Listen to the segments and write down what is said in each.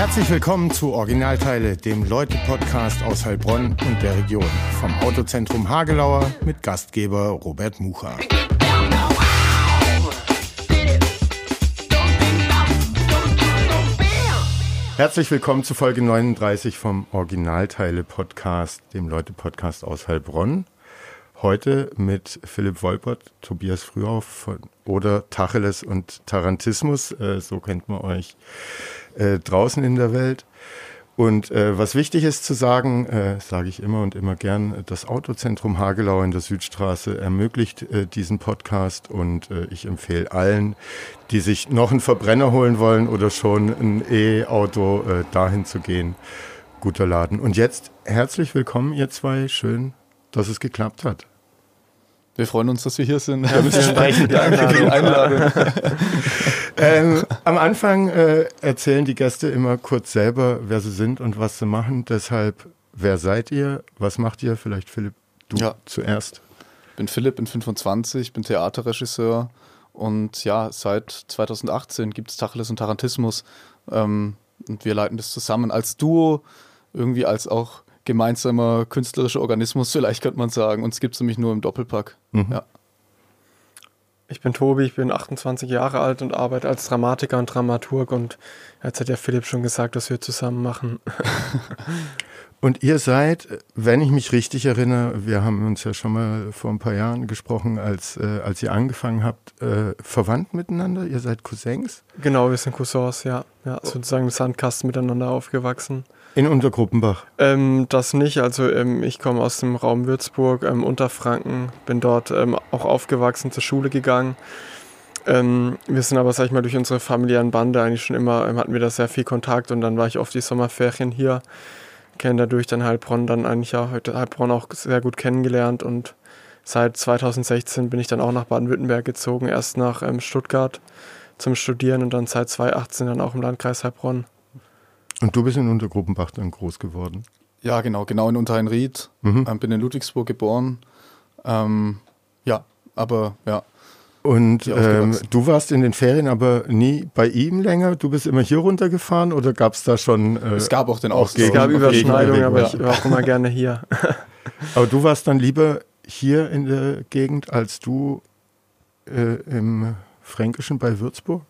Herzlich willkommen zu Originalteile, dem Leute-Podcast aus Heilbronn und der Region. Vom Autozentrum Hagelauer mit Gastgeber Robert Mucha. Herzlich willkommen zu Folge 39 vom Originalteile-Podcast, dem Leute-Podcast aus Heilbronn. Heute mit Philipp Wolpert, Tobias Frühauf von oder Tacheles und Tarantismus, äh, so kennt man euch äh, draußen in der Welt. Und äh, was wichtig ist zu sagen, äh, sage ich immer und immer gern, das Autozentrum Hagelau in der Südstraße ermöglicht äh, diesen Podcast und äh, ich empfehle allen, die sich noch einen Verbrenner holen wollen oder schon ein E-Auto, äh, dahin zu gehen. Guter Laden. Und jetzt herzlich willkommen, ihr zwei. Schön, dass es geklappt hat. Wir freuen uns, dass wir hier sind. Ja, wir sprechen. Danke für die Einladung. ähm, am Anfang äh, erzählen die Gäste immer kurz selber, wer sie sind und was sie machen. Deshalb, wer seid ihr? Was macht ihr? Vielleicht Philipp, du ja. zuerst. Ich bin Philipp, bin 25, bin Theaterregisseur und ja, seit 2018 gibt es Tacheles und Tarantismus ähm, und wir leiten das zusammen als Duo, irgendwie als auch gemeinsamer künstlerischer Organismus, vielleicht könnte man sagen. Uns gibt es nämlich nur im Doppelpack. Mhm. Ja. Ich bin Tobi, ich bin 28 Jahre alt und arbeite als Dramatiker und Dramaturg und jetzt hat ja Philipp schon gesagt, dass wir zusammen machen. Und ihr seid, wenn ich mich richtig erinnere, wir haben uns ja schon mal vor ein paar Jahren gesprochen, als, äh, als ihr angefangen habt, äh, verwandt miteinander? Ihr seid Cousins? Genau, wir sind Cousins, ja. ja sozusagen im Sandkasten miteinander aufgewachsen. In Untergruppenbach? Ähm, das nicht. Also ähm, ich komme aus dem Raum Würzburg, ähm, Unterfranken, bin dort ähm, auch aufgewachsen, zur Schule gegangen. Ähm, wir sind aber, sag ich mal, durch unsere familiären Bande eigentlich schon immer, ähm, hatten wir da sehr viel Kontakt und dann war ich oft die Sommerferien hier. Kenne dadurch dann Heilbronn dann eigentlich heute Heilbronn auch sehr gut kennengelernt und seit 2016 bin ich dann auch nach Baden-Württemberg gezogen, erst nach Stuttgart zum Studieren und dann seit 2018 dann auch im Landkreis Heilbronn. Und du bist in Untergruppenbach dann groß geworden? Ja, genau, genau in Unterheinried. Mhm. Ähm, bin in Ludwigsburg geboren. Ähm, ja, aber ja. Und ähm, du warst in den Ferien aber nie bei ihm länger? Du bist immer hier runtergefahren oder gab es da schon. Äh, es gab auch den Austausch. Es gab Überschneidungen, aber ich war auch immer gerne hier. aber du warst dann lieber hier in der Gegend als du äh, im Fränkischen bei Würzburg?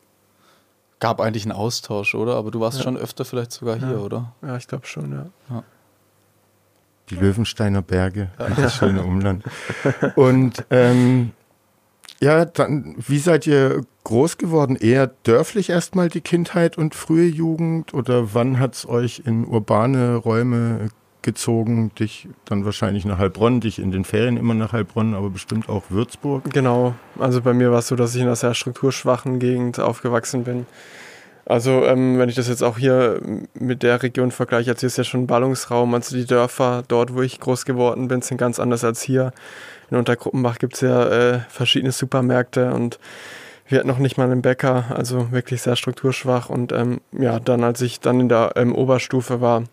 Gab eigentlich einen Austausch, oder? Aber du warst ja. schon öfter vielleicht sogar hier, ja. oder? Ja, ich glaube schon, ja. ja. Die Löwensteiner Berge, das schöne Umland. Und ähm, ja, dann, wie seid ihr groß geworden? Eher dörflich erstmal die Kindheit und frühe Jugend oder wann hat es euch in urbane Räume gezogen, dich dann wahrscheinlich nach Heilbronn, dich in den Ferien immer nach Heilbronn, aber bestimmt auch Würzburg. Genau, also bei mir war es so, dass ich in einer sehr strukturschwachen Gegend aufgewachsen bin. Also ähm, wenn ich das jetzt auch hier mit der Region vergleiche, also hier ist ja schon ein Ballungsraum, also die Dörfer dort, wo ich groß geworden bin, sind ganz anders als hier. In Untergruppenbach gibt es ja äh, verschiedene Supermärkte und wir hatten noch nicht mal einen Bäcker, also wirklich sehr strukturschwach. Und ähm, ja, dann als ich dann in der ähm, Oberstufe war,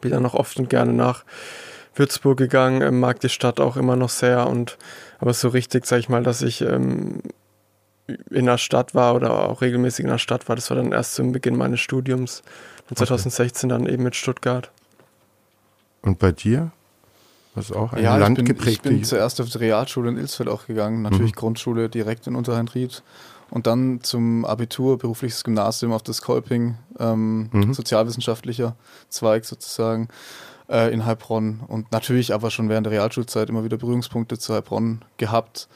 bin dann noch oft und gerne nach Würzburg gegangen, ähm, mag die Stadt auch immer noch sehr und aber so richtig, sag ich mal, dass ich ähm, in der Stadt war oder auch regelmäßig in der Stadt war, das war dann erst zum Beginn meines Studiums. Und 2016 okay. dann eben mit Stuttgart. Und bei dir? Was auch ein ja, Land ich bin, geprägt? Ich bin zuerst auf die Realschule in Ilsfeld auch gegangen, natürlich mhm. Grundschule direkt in Unterheinried und dann zum Abitur, berufliches Gymnasium auf das Kolping, ähm, mhm. sozialwissenschaftlicher Zweig sozusagen äh, in Heilbronn und natürlich aber schon während der Realschulzeit immer wieder Berührungspunkte zu Heilbronn gehabt.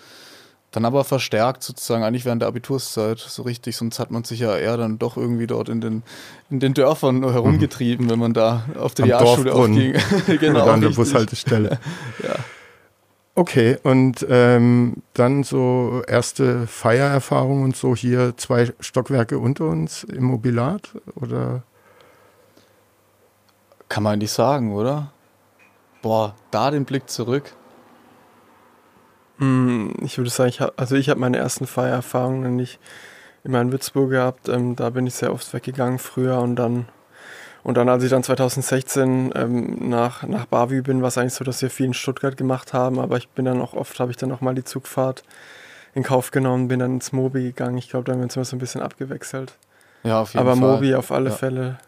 Dann aber verstärkt sozusagen eigentlich während der Abiturszeit so richtig, sonst hat man sich ja eher dann doch irgendwie dort in den, in den Dörfern herumgetrieben, mhm. wenn man da auf die Realschule auch ging. genau. An der Bushaltestelle. ja. Okay, und ähm, dann so erste Feiererfahrungen und so hier zwei Stockwerke unter uns im Mobilat oder? Kann man nicht sagen, oder? Boah, da den Blick zurück. Hm, ich würde sagen, ich hab, also ich habe meine ersten Feiererfahrungen nicht immer in Würzburg gehabt. Ähm, da bin ich sehr oft weggegangen früher und dann und dann, als ich dann 2016 ähm, nach, nach Bavü bin, war es eigentlich so, dass wir viel in Stuttgart gemacht haben, aber ich bin dann auch oft, habe ich dann auch mal die Zugfahrt in Kauf genommen, bin dann ins Mobi gegangen. Ich glaube, da haben wir uns immer so ein bisschen abgewechselt. Ja, auf jeden aber Fall. Aber Mobi auf alle ja. Fälle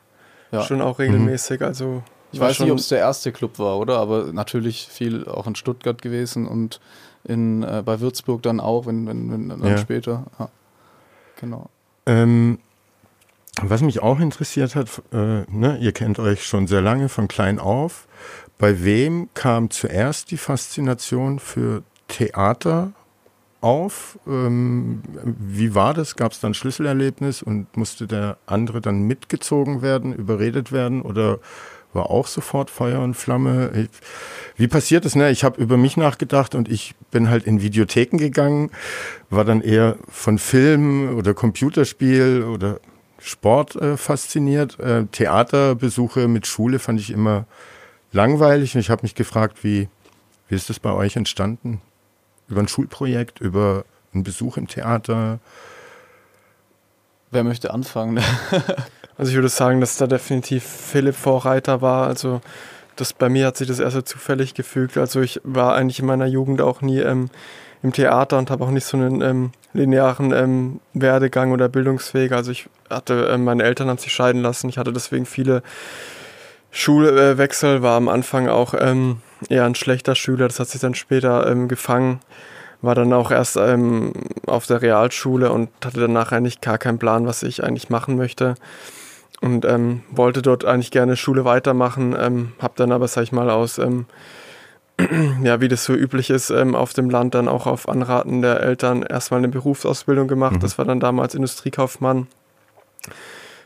ja. schon auch regelmäßig. Mhm. Also ich weiß nicht, ob es der erste Club war, oder? Aber natürlich viel auch in Stuttgart gewesen und in, äh, bei Würzburg dann auch, wenn, wenn, wenn dann ja. später. Ja. Genau. Ähm, was mich auch interessiert hat, äh, ne, ihr kennt euch schon sehr lange von klein auf. Bei wem kam zuerst die Faszination für Theater auf? Ähm, wie war das? Gab es dann Schlüsselerlebnis und musste der andere dann mitgezogen werden, überredet werden oder war auch sofort Feuer und Flamme? Ich, wie passiert das? Ne? Ich habe über mich nachgedacht und ich bin halt in Videotheken gegangen, war dann eher von Film oder Computerspiel oder Sport äh, fasziniert. Äh, Theaterbesuche mit Schule fand ich immer langweilig und ich habe mich gefragt, wie, wie ist das bei euch entstanden? Über ein Schulprojekt, über einen Besuch im Theater? Wer möchte anfangen? also ich würde sagen, dass da definitiv Philipp Vorreiter war. Also das bei mir hat sich das erst so zufällig gefügt. Also ich war eigentlich in meiner Jugend auch nie ähm, im Theater und habe auch nicht so einen ähm, linearen ähm, Werdegang oder Bildungsweg. Also ich hatte, äh, meine Eltern haben sich scheiden lassen. Ich hatte deswegen viele Schulwechsel, war am Anfang auch ähm, eher ein schlechter Schüler. Das hat sich dann später ähm, gefangen. War dann auch erst ähm, auf der Realschule und hatte danach eigentlich gar keinen Plan, was ich eigentlich machen möchte und ähm, wollte dort eigentlich gerne Schule weitermachen, ähm, habe dann aber, sag ich mal, aus ähm, ja, wie das so üblich ist, ähm, auf dem Land dann auch auf Anraten der Eltern erstmal eine Berufsausbildung gemacht. Mhm. Das war dann damals Industriekaufmann.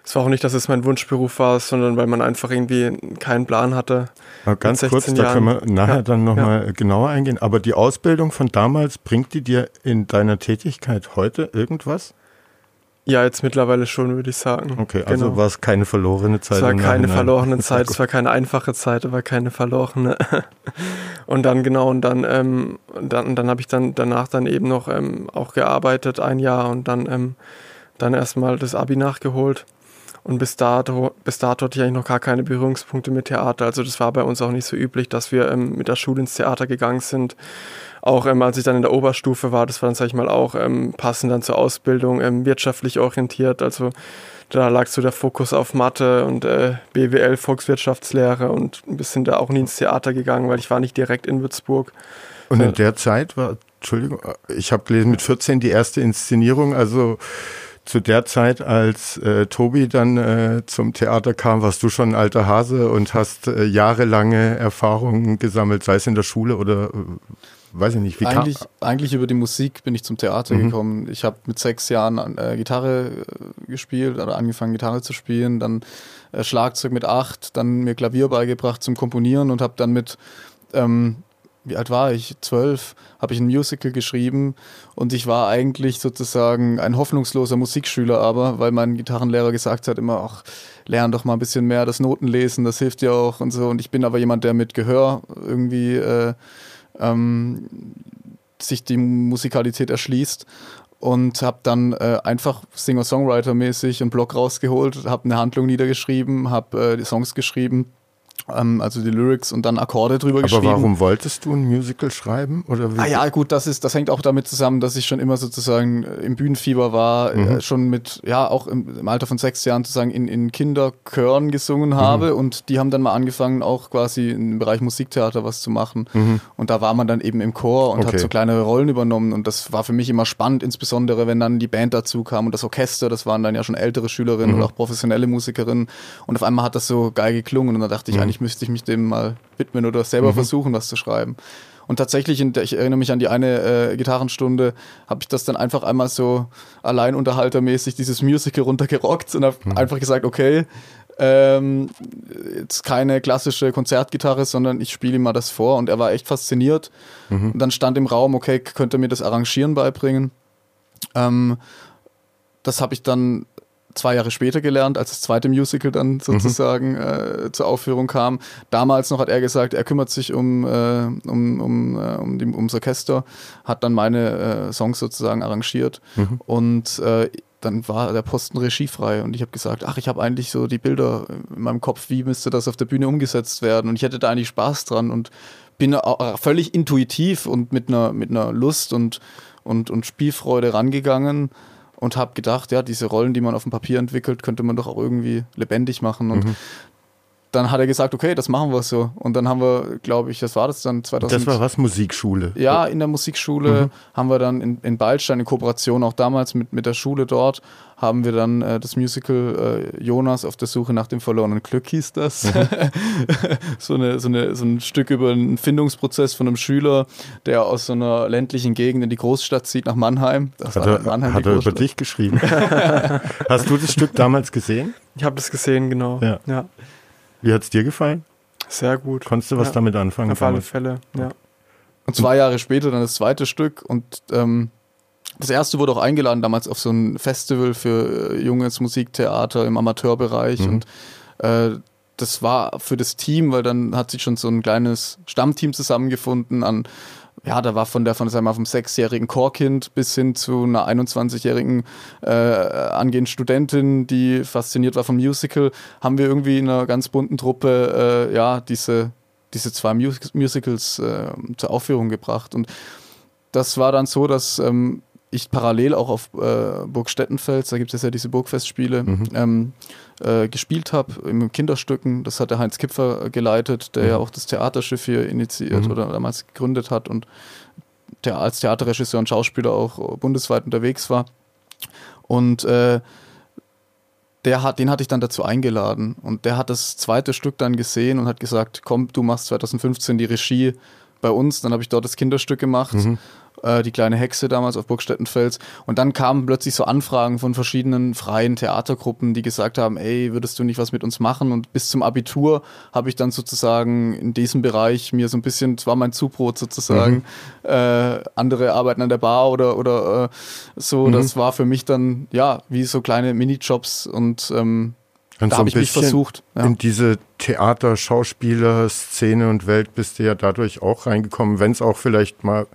Es war auch nicht, dass es mein Wunschberuf war, sondern weil man einfach irgendwie keinen Plan hatte. Aber ganz kurz, Jahren. da können wir nachher ja, dann nochmal ja. genauer eingehen. Aber die Ausbildung von damals, bringt die dir in deiner Tätigkeit heute irgendwas? Ja, jetzt mittlerweile schon, würde ich sagen. Okay, also genau. war es keine verlorene Zeit. Es war keine verlorene Zeit, es war keine einfache Zeit, es war keine verlorene. und dann genau, und dann, ähm, dann, dann habe ich dann danach dann eben noch ähm, auch gearbeitet, ein Jahr und dann, ähm, dann erstmal das Abi nachgeholt. Und bis dato, bis dato hatte ich eigentlich noch gar keine Berührungspunkte mit Theater. Also das war bei uns auch nicht so üblich, dass wir ähm, mit der Schule ins Theater gegangen sind auch ähm, als ich dann in der Oberstufe war, das war dann, sag ich mal, auch ähm, passend dann zur Ausbildung, ähm, wirtschaftlich orientiert. Also da lag so der Fokus auf Mathe und äh, BWL, Volkswirtschaftslehre und ein bisschen da auch nie ins Theater gegangen, weil ich war nicht direkt in Würzburg. Und in der Zeit war, Entschuldigung, ich habe gelesen, mit 14 die erste Inszenierung, also zu der Zeit, als äh, Tobi dann äh, zum Theater kam, warst du schon ein alter Hase und hast äh, jahrelange Erfahrungen gesammelt, sei es in der Schule oder äh, weiß ich nicht, wie eigentlich, kam? eigentlich über die Musik bin ich zum Theater mhm. gekommen. Ich habe mit sechs Jahren äh, Gitarre äh, gespielt oder angefangen Gitarre zu spielen, dann äh, Schlagzeug mit acht, dann mir Klavier beigebracht zum Komponieren und habe dann mit ähm, wie alt war ich? Zwölf, habe ich ein Musical geschrieben und ich war eigentlich sozusagen ein hoffnungsloser Musikschüler, aber weil mein Gitarrenlehrer gesagt hat immer, ach, lern doch mal ein bisschen mehr das Notenlesen, das hilft dir auch und so. Und ich bin aber jemand, der mit Gehör irgendwie äh, ähm, sich die Musikalität erschließt und habe dann äh, einfach Singer-Songwriter-mäßig einen Blog rausgeholt, habe eine Handlung niedergeschrieben, habe äh, die Songs geschrieben also die Lyrics und dann Akkorde drüber Aber geschrieben. Aber warum wolltest du ein Musical schreiben? Oder wie? Ah ja, gut, das ist, das hängt auch damit zusammen, dass ich schon immer sozusagen im Bühnenfieber war, äh, mhm. äh, schon mit, ja, auch im, im, Alter von sechs Jahren sozusagen in, in Kinderchören gesungen mhm. habe mhm. und die haben dann mal angefangen, auch quasi im Bereich Musiktheater was zu machen. Mhm. Und da war man dann eben im Chor und okay. hat so kleinere Rollen übernommen und das war für mich immer spannend, insbesondere wenn dann die Band dazu kam und das Orchester, das waren dann ja schon ältere Schülerinnen und mhm. auch professionelle Musikerinnen und auf einmal hat das so geil geklungen und dann dachte ich. Eigentlich müsste ich mich dem mal widmen oder selber mhm. versuchen, was zu schreiben. Und tatsächlich, ich erinnere mich an die eine äh, Gitarrenstunde, habe ich das dann einfach einmal so alleinunterhaltermäßig dieses Musical runtergerockt und habe mhm. einfach gesagt, okay, ähm, jetzt keine klassische Konzertgitarre, sondern ich spiele ihm mal das vor und er war echt fasziniert. Mhm. Und dann stand im Raum, okay, könnte mir das Arrangieren beibringen. Ähm, das habe ich dann zwei Jahre später gelernt, als das zweite Musical dann mhm. sozusagen mhm. äh, zur Aufführung kam. Damals noch hat er gesagt, er kümmert sich um, äh, um, um, äh, um die, ums Orchester, hat dann meine äh, Songs sozusagen arrangiert mhm. und äh, dann war der Posten regiefrei und ich habe gesagt, ach, ich habe eigentlich so die Bilder in meinem Kopf, wie müsste das auf der Bühne umgesetzt werden und ich hätte da eigentlich Spaß dran und bin völlig intuitiv und mit einer, mit einer Lust und, und, und Spielfreude rangegangen und habe gedacht, ja, diese Rollen, die man auf dem Papier entwickelt, könnte man doch auch irgendwie lebendig machen. Und mhm dann hat er gesagt, okay, das machen wir so. Und dann haben wir, glaube ich, das war das dann 2000. Das war was? Musikschule? Ja, in der Musikschule mhm. haben wir dann in, in Ballstein in Kooperation auch damals mit, mit der Schule dort, haben wir dann äh, das Musical äh, Jonas auf der Suche nach dem verlorenen Glück hieß das. Mhm. so, eine, so, eine, so ein Stück über einen Findungsprozess von einem Schüler, der aus so einer ländlichen Gegend in die Großstadt zieht, nach Mannheim. Das hat er, Mannheim hat er über dich geschrieben? Hast du das Stück damals gesehen? Ich habe das gesehen, genau. ja. ja. Wie hat es dir gefallen? Sehr gut. Konntest du was ja. damit anfangen? Auf alle Fälle, ja. Und zwei Jahre später dann das zweite Stück und ähm, das erste wurde auch eingeladen damals auf so ein Festival für äh, junges Musiktheater im Amateurbereich mhm. und äh, das war für das Team, weil dann hat sich schon so ein kleines Stammteam zusammengefunden an ja, da war von der von sagen wir, vom sechsjährigen Chorkind bis hin zu einer 21-jährigen äh, angehenden Studentin, die fasziniert war vom Musical, haben wir irgendwie in einer ganz bunten Truppe äh, ja diese diese zwei Mus Musicals äh, zur Aufführung gebracht. Und das war dann so, dass ähm, ich parallel auch auf äh, Burg Stettenfels, da gibt es ja diese Burgfestspiele, mhm. ähm, äh, gespielt habe in Kinderstücken. Das hat der Heinz Kipfer geleitet, der mhm. ja auch das Theaterschiff hier initiiert mhm. oder damals gegründet hat und der als Theaterregisseur und Schauspieler auch bundesweit unterwegs war. Und äh, der hat, den hatte ich dann dazu eingeladen und der hat das zweite Stück dann gesehen und hat gesagt, komm, du machst 2015 die Regie bei uns. Dann habe ich dort das Kinderstück gemacht. Äh, die kleine Hexe damals auf Burg Stettenfels. Und dann kamen plötzlich so Anfragen von verschiedenen freien Theatergruppen, die gesagt haben, ey, würdest du nicht was mit uns machen? Und bis zum Abitur habe ich dann sozusagen in diesem Bereich mir so ein bisschen, das war mein Zubrot sozusagen, mhm. äh, andere arbeiten an der Bar oder, oder äh, so. Mhm. Das war für mich dann, ja, wie so kleine Minijobs und ähm, und da so habe ich mich versucht. Ja. In diese Theater, Schauspieler, Szene und Welt bist du ja dadurch auch reingekommen, wenn es auch vielleicht mal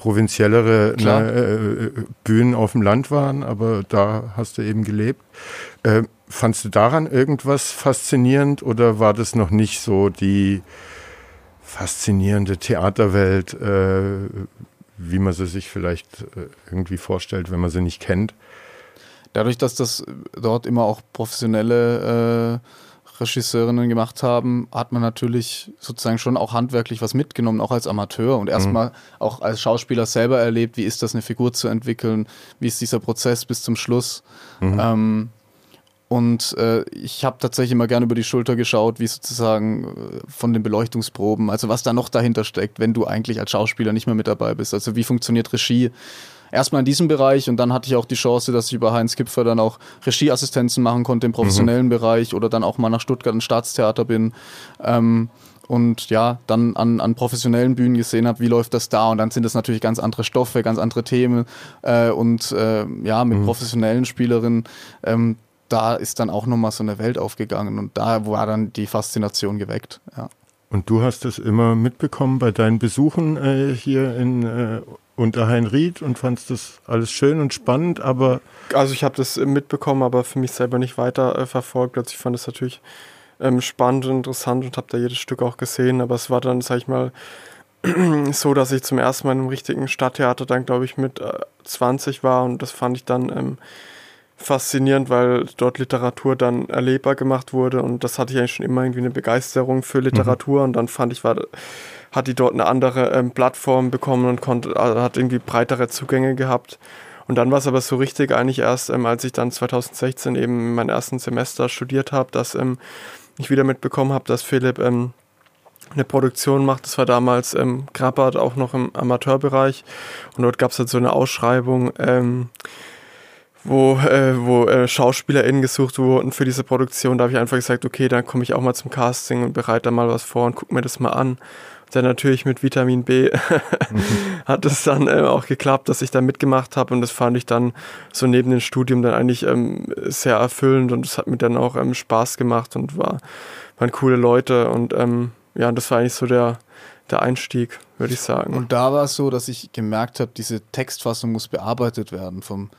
provinziellere ne, äh, Bühnen auf dem Land waren, aber da hast du eben gelebt. Äh, fandst du daran irgendwas faszinierend oder war das noch nicht so die faszinierende Theaterwelt, äh, wie man sie sich vielleicht äh, irgendwie vorstellt, wenn man sie nicht kennt? Dadurch, dass das dort immer auch professionelle äh, Regisseurinnen gemacht haben, hat man natürlich sozusagen schon auch handwerklich was mitgenommen, auch als Amateur und erstmal mhm. auch als Schauspieler selber erlebt, wie ist das, eine Figur zu entwickeln, wie ist dieser Prozess bis zum Schluss. Mhm. Ähm, und äh, ich habe tatsächlich immer gerne über die Schulter geschaut, wie sozusagen äh, von den Beleuchtungsproben, also was da noch dahinter steckt, wenn du eigentlich als Schauspieler nicht mehr mit dabei bist. Also wie funktioniert Regie? Erstmal in diesem Bereich und dann hatte ich auch die Chance, dass ich über Heinz Kipfer dann auch Regieassistenzen machen konnte im professionellen mhm. Bereich oder dann auch mal nach Stuttgart ins Staatstheater bin. Ähm, und ja, dann an, an professionellen Bühnen gesehen habe, wie läuft das da und dann sind das natürlich ganz andere Stoffe, ganz andere Themen äh, und äh, ja, mit mhm. professionellen Spielerinnen, ähm, da ist dann auch nochmal so eine Welt aufgegangen und da war dann die Faszination geweckt, ja. Und du hast es immer mitbekommen bei deinen Besuchen äh, hier in äh, Unterheinried und fandest das alles schön und spannend, aber. Also ich habe das mitbekommen, aber für mich selber nicht weiter äh, verfolgt. Also ich fand es natürlich ähm, spannend und interessant und habe da jedes Stück auch gesehen, aber es war dann, sag ich mal, so, dass ich zum ersten Mal in einem richtigen Stadttheater dann, glaube ich, mit äh, 20 war und das fand ich dann ähm, faszinierend, weil dort Literatur dann erlebbar gemacht wurde und das hatte ich eigentlich schon immer irgendwie eine Begeisterung für Literatur mhm. und dann fand ich, war, hat die dort eine andere ähm, Plattform bekommen und konnte, also hat irgendwie breitere Zugänge gehabt. Und dann war es aber so richtig eigentlich erst, ähm, als ich dann 2016 eben mein ersten Semester studiert habe, dass ähm, ich wieder mitbekommen habe, dass Philipp ähm, eine Produktion macht. Das war damals ähm, Grappert auch noch im Amateurbereich. Und dort gab es halt so eine Ausschreibung, ähm, wo, äh, wo äh, SchauspielerInnen gesucht wurden für diese Produktion. Da habe ich einfach gesagt, okay, dann komme ich auch mal zum Casting und bereite da mal was vor und gucke mir das mal an. Dann natürlich mit Vitamin B hat es dann äh, auch geklappt, dass ich da mitgemacht habe und das fand ich dann so neben dem Studium dann eigentlich ähm, sehr erfüllend und es hat mir dann auch ähm, Spaß gemacht und war, waren coole Leute und ähm, ja, das war eigentlich so der, der Einstieg, würde ich sagen. Und da war es so, dass ich gemerkt habe, diese Textfassung muss bearbeitet werden vom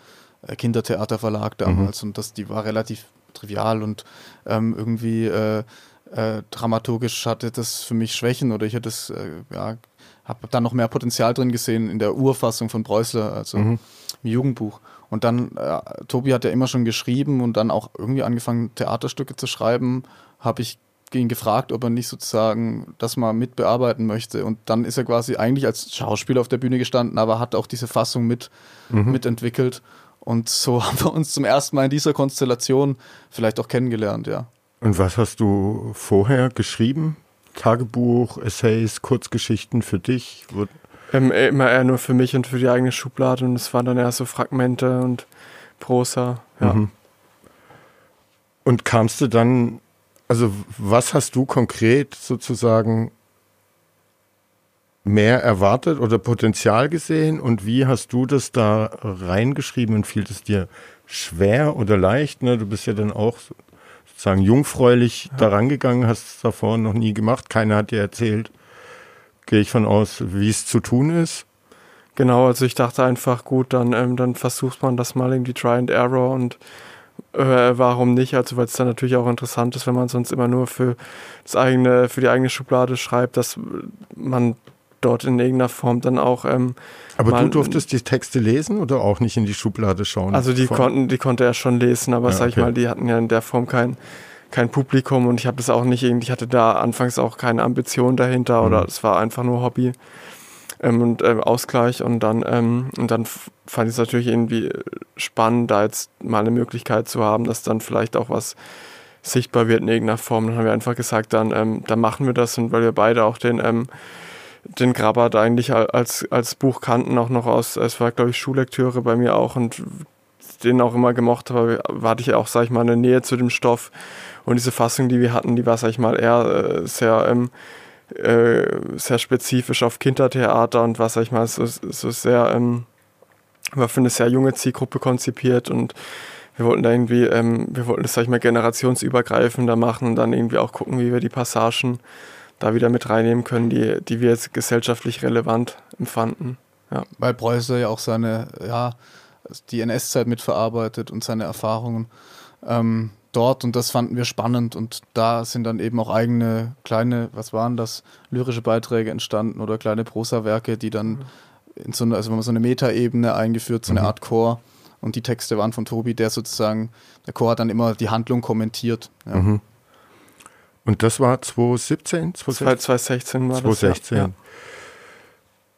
äh, Kindertheaterverlag damals mhm. und das, die war relativ trivial und ähm, irgendwie äh, äh, dramaturgisch hatte das für mich Schwächen oder ich hätte es, äh, ja, habe da noch mehr Potenzial drin gesehen in der Urfassung von Preußler, also mhm. im Jugendbuch. Und dann, äh, Tobi hat ja immer schon geschrieben und dann auch irgendwie angefangen, Theaterstücke zu schreiben, habe ich ihn gefragt, ob er nicht sozusagen das mal mitbearbeiten möchte. Und dann ist er quasi eigentlich als Schauspieler auf der Bühne gestanden, aber hat auch diese Fassung mit, mhm. mitentwickelt. Und so haben wir uns zum ersten Mal in dieser Konstellation vielleicht auch kennengelernt, ja. Und was hast du vorher geschrieben? Tagebuch, Essays, Kurzgeschichten für dich? Ähm, immer eher nur für mich und für die eigene Schublade und es waren dann eher so Fragmente und Prosa, ja. Mhm. Und kamst du dann, also was hast du konkret sozusagen mehr erwartet oder Potenzial gesehen und wie hast du das da reingeschrieben und fiel es dir schwer oder leicht? Ne? Du bist ja dann auch sozusagen jungfräulich ja. daran gegangen, hast es davor noch nie gemacht, keiner hat dir erzählt, gehe ich von aus, wie es zu tun ist. Genau, also ich dachte einfach, gut, dann, ähm, dann versucht man das mal irgendwie Try and Error und äh, warum nicht? Also weil es dann natürlich auch interessant ist, wenn man sonst immer nur für das eigene, für die eigene Schublade schreibt, dass man dort in irgendeiner Form dann auch. Ähm, aber du durftest die Texte lesen oder auch nicht in die Schublade schauen? Also die konnten, die konnte er schon lesen, aber ja, sag ich mal, die hatten ja in der Form kein kein Publikum und ich habe das auch nicht irgendwie, ich hatte da anfangs auch keine Ambition dahinter mhm. oder es war einfach nur Hobby ähm, und äh, Ausgleich und dann ähm, und dann fand ich es natürlich irgendwie spannend, da jetzt mal eine Möglichkeit zu haben, dass dann vielleicht auch was sichtbar wird in irgendeiner Form. Dann haben wir einfach gesagt, dann, ähm, dann machen wir das und weil wir beide auch den ähm, den Grabat eigentlich als, als Buch kannten, auch noch aus, es war glaube ich Schullektüre bei mir auch und den auch immer gemocht habe, hatte ich auch, sag ich mal, eine Nähe zu dem Stoff. Und diese Fassung, die wir hatten, die war, sag ich mal, eher äh, sehr, ähm, äh, sehr spezifisch auf Kindertheater und war, sag ich mal, so, so sehr, ähm, war für eine sehr junge Zielgruppe konzipiert und wir wollten da irgendwie, ähm, wir wollten das, sag ich mal, generationsübergreifender machen und dann irgendwie auch gucken, wie wir die Passagen da wieder mit reinnehmen können, die, die wir jetzt gesellschaftlich relevant empfanden. Ja. Weil Preußer ja auch seine, ja, die NS-Zeit mitverarbeitet und seine Erfahrungen. Ähm, dort und das fanden wir spannend und da sind dann eben auch eigene kleine, was waren das, lyrische Beiträge entstanden oder kleine Prosa-Werke, die dann mhm. in so eine, also so eine Metaebene eingeführt, so eine mhm. Art Chor und die Texte waren von Tobi, der sozusagen, der Chor hat dann immer die Handlung kommentiert. Ja. Mhm. Und das war 2017? 2016 war 2016. das. Ja.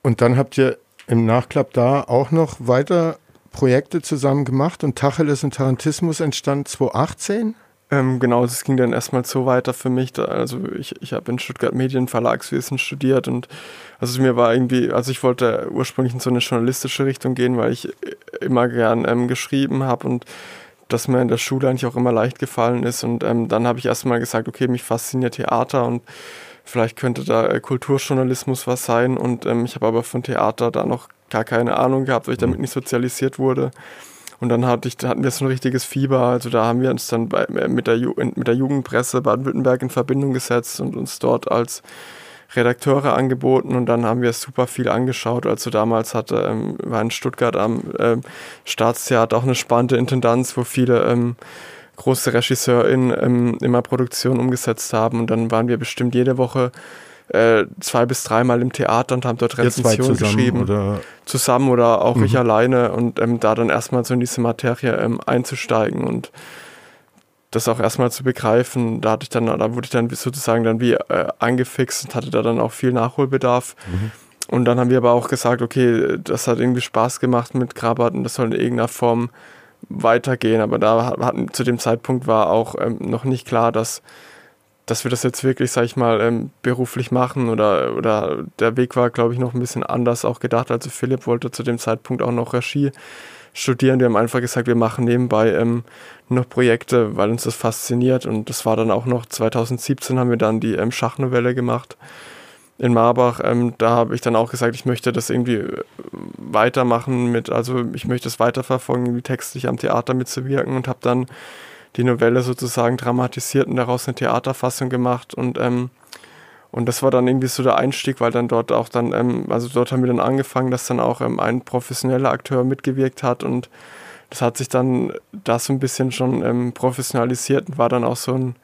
Und dann habt ihr im Nachklapp da auch noch weiter Projekte zusammen gemacht und Tacheles und Tarantismus entstand 2018? Ähm, genau, es ging dann erstmal so weiter für mich. Da, also ich, ich habe in Stuttgart Medienverlagswesen studiert und also mir war irgendwie, also ich wollte ursprünglich in so eine journalistische Richtung gehen, weil ich immer gern ähm, geschrieben habe und das mir in der Schule eigentlich auch immer leicht gefallen ist. Und ähm, dann habe ich erstmal gesagt, okay, mich fasziniert Theater und vielleicht könnte da äh, Kulturjournalismus was sein. Und ähm, ich habe aber von Theater da noch gar keine Ahnung gehabt, weil ich damit mhm. nicht sozialisiert wurde. Und dann hatte ich, hatten wir so ein richtiges Fieber. Also da haben wir uns dann bei, äh, mit, der mit der Jugendpresse Baden-Württemberg in Verbindung gesetzt und uns dort als Redakteure angeboten und dann haben wir super viel angeschaut. Also damals hatte, ähm, war in Stuttgart am ähm, Staatstheater auch eine spannende Intendanz, wo viele ähm, große RegisseurInnen ähm, immer Produktion umgesetzt haben und dann waren wir bestimmt jede Woche äh, zwei bis dreimal im Theater und haben dort Rezensionen geschrieben. Oder? Zusammen oder auch mhm. ich alleine und ähm, da dann erstmal so in diese Materie ähm, einzusteigen und das auch erstmal zu begreifen. Da hatte ich dann, da wurde ich dann sozusagen dann wie äh, angefixt und hatte da dann auch viel Nachholbedarf. Mhm. Und dann haben wir aber auch gesagt, okay, das hat irgendwie Spaß gemacht mit Grabat und das soll in irgendeiner Form weitergehen. Aber da hatten, zu dem Zeitpunkt war auch ähm, noch nicht klar, dass dass wir das jetzt wirklich, sag ich mal, ähm, beruflich machen oder, oder der Weg war, glaube ich, noch ein bisschen anders auch gedacht. Also Philipp wollte zu dem Zeitpunkt auch noch Regie studieren. Wir haben einfach gesagt, wir machen nebenbei ähm, noch Projekte, weil uns das fasziniert. Und das war dann auch noch 2017 haben wir dann die ähm, Schachnovelle gemacht in Marbach. Ähm, da habe ich dann auch gesagt, ich möchte das irgendwie äh, weitermachen mit, also ich möchte es weiterverfolgen, irgendwie textlich am Theater mitzuwirken und habe dann die Novelle sozusagen dramatisiert und daraus eine Theaterfassung gemacht und ähm, und das war dann irgendwie so der Einstieg, weil dann dort auch dann, ähm, also dort haben wir dann angefangen, dass dann auch ähm, ein professioneller Akteur mitgewirkt hat und das hat sich dann da so ein bisschen schon ähm, professionalisiert und war dann auch so ein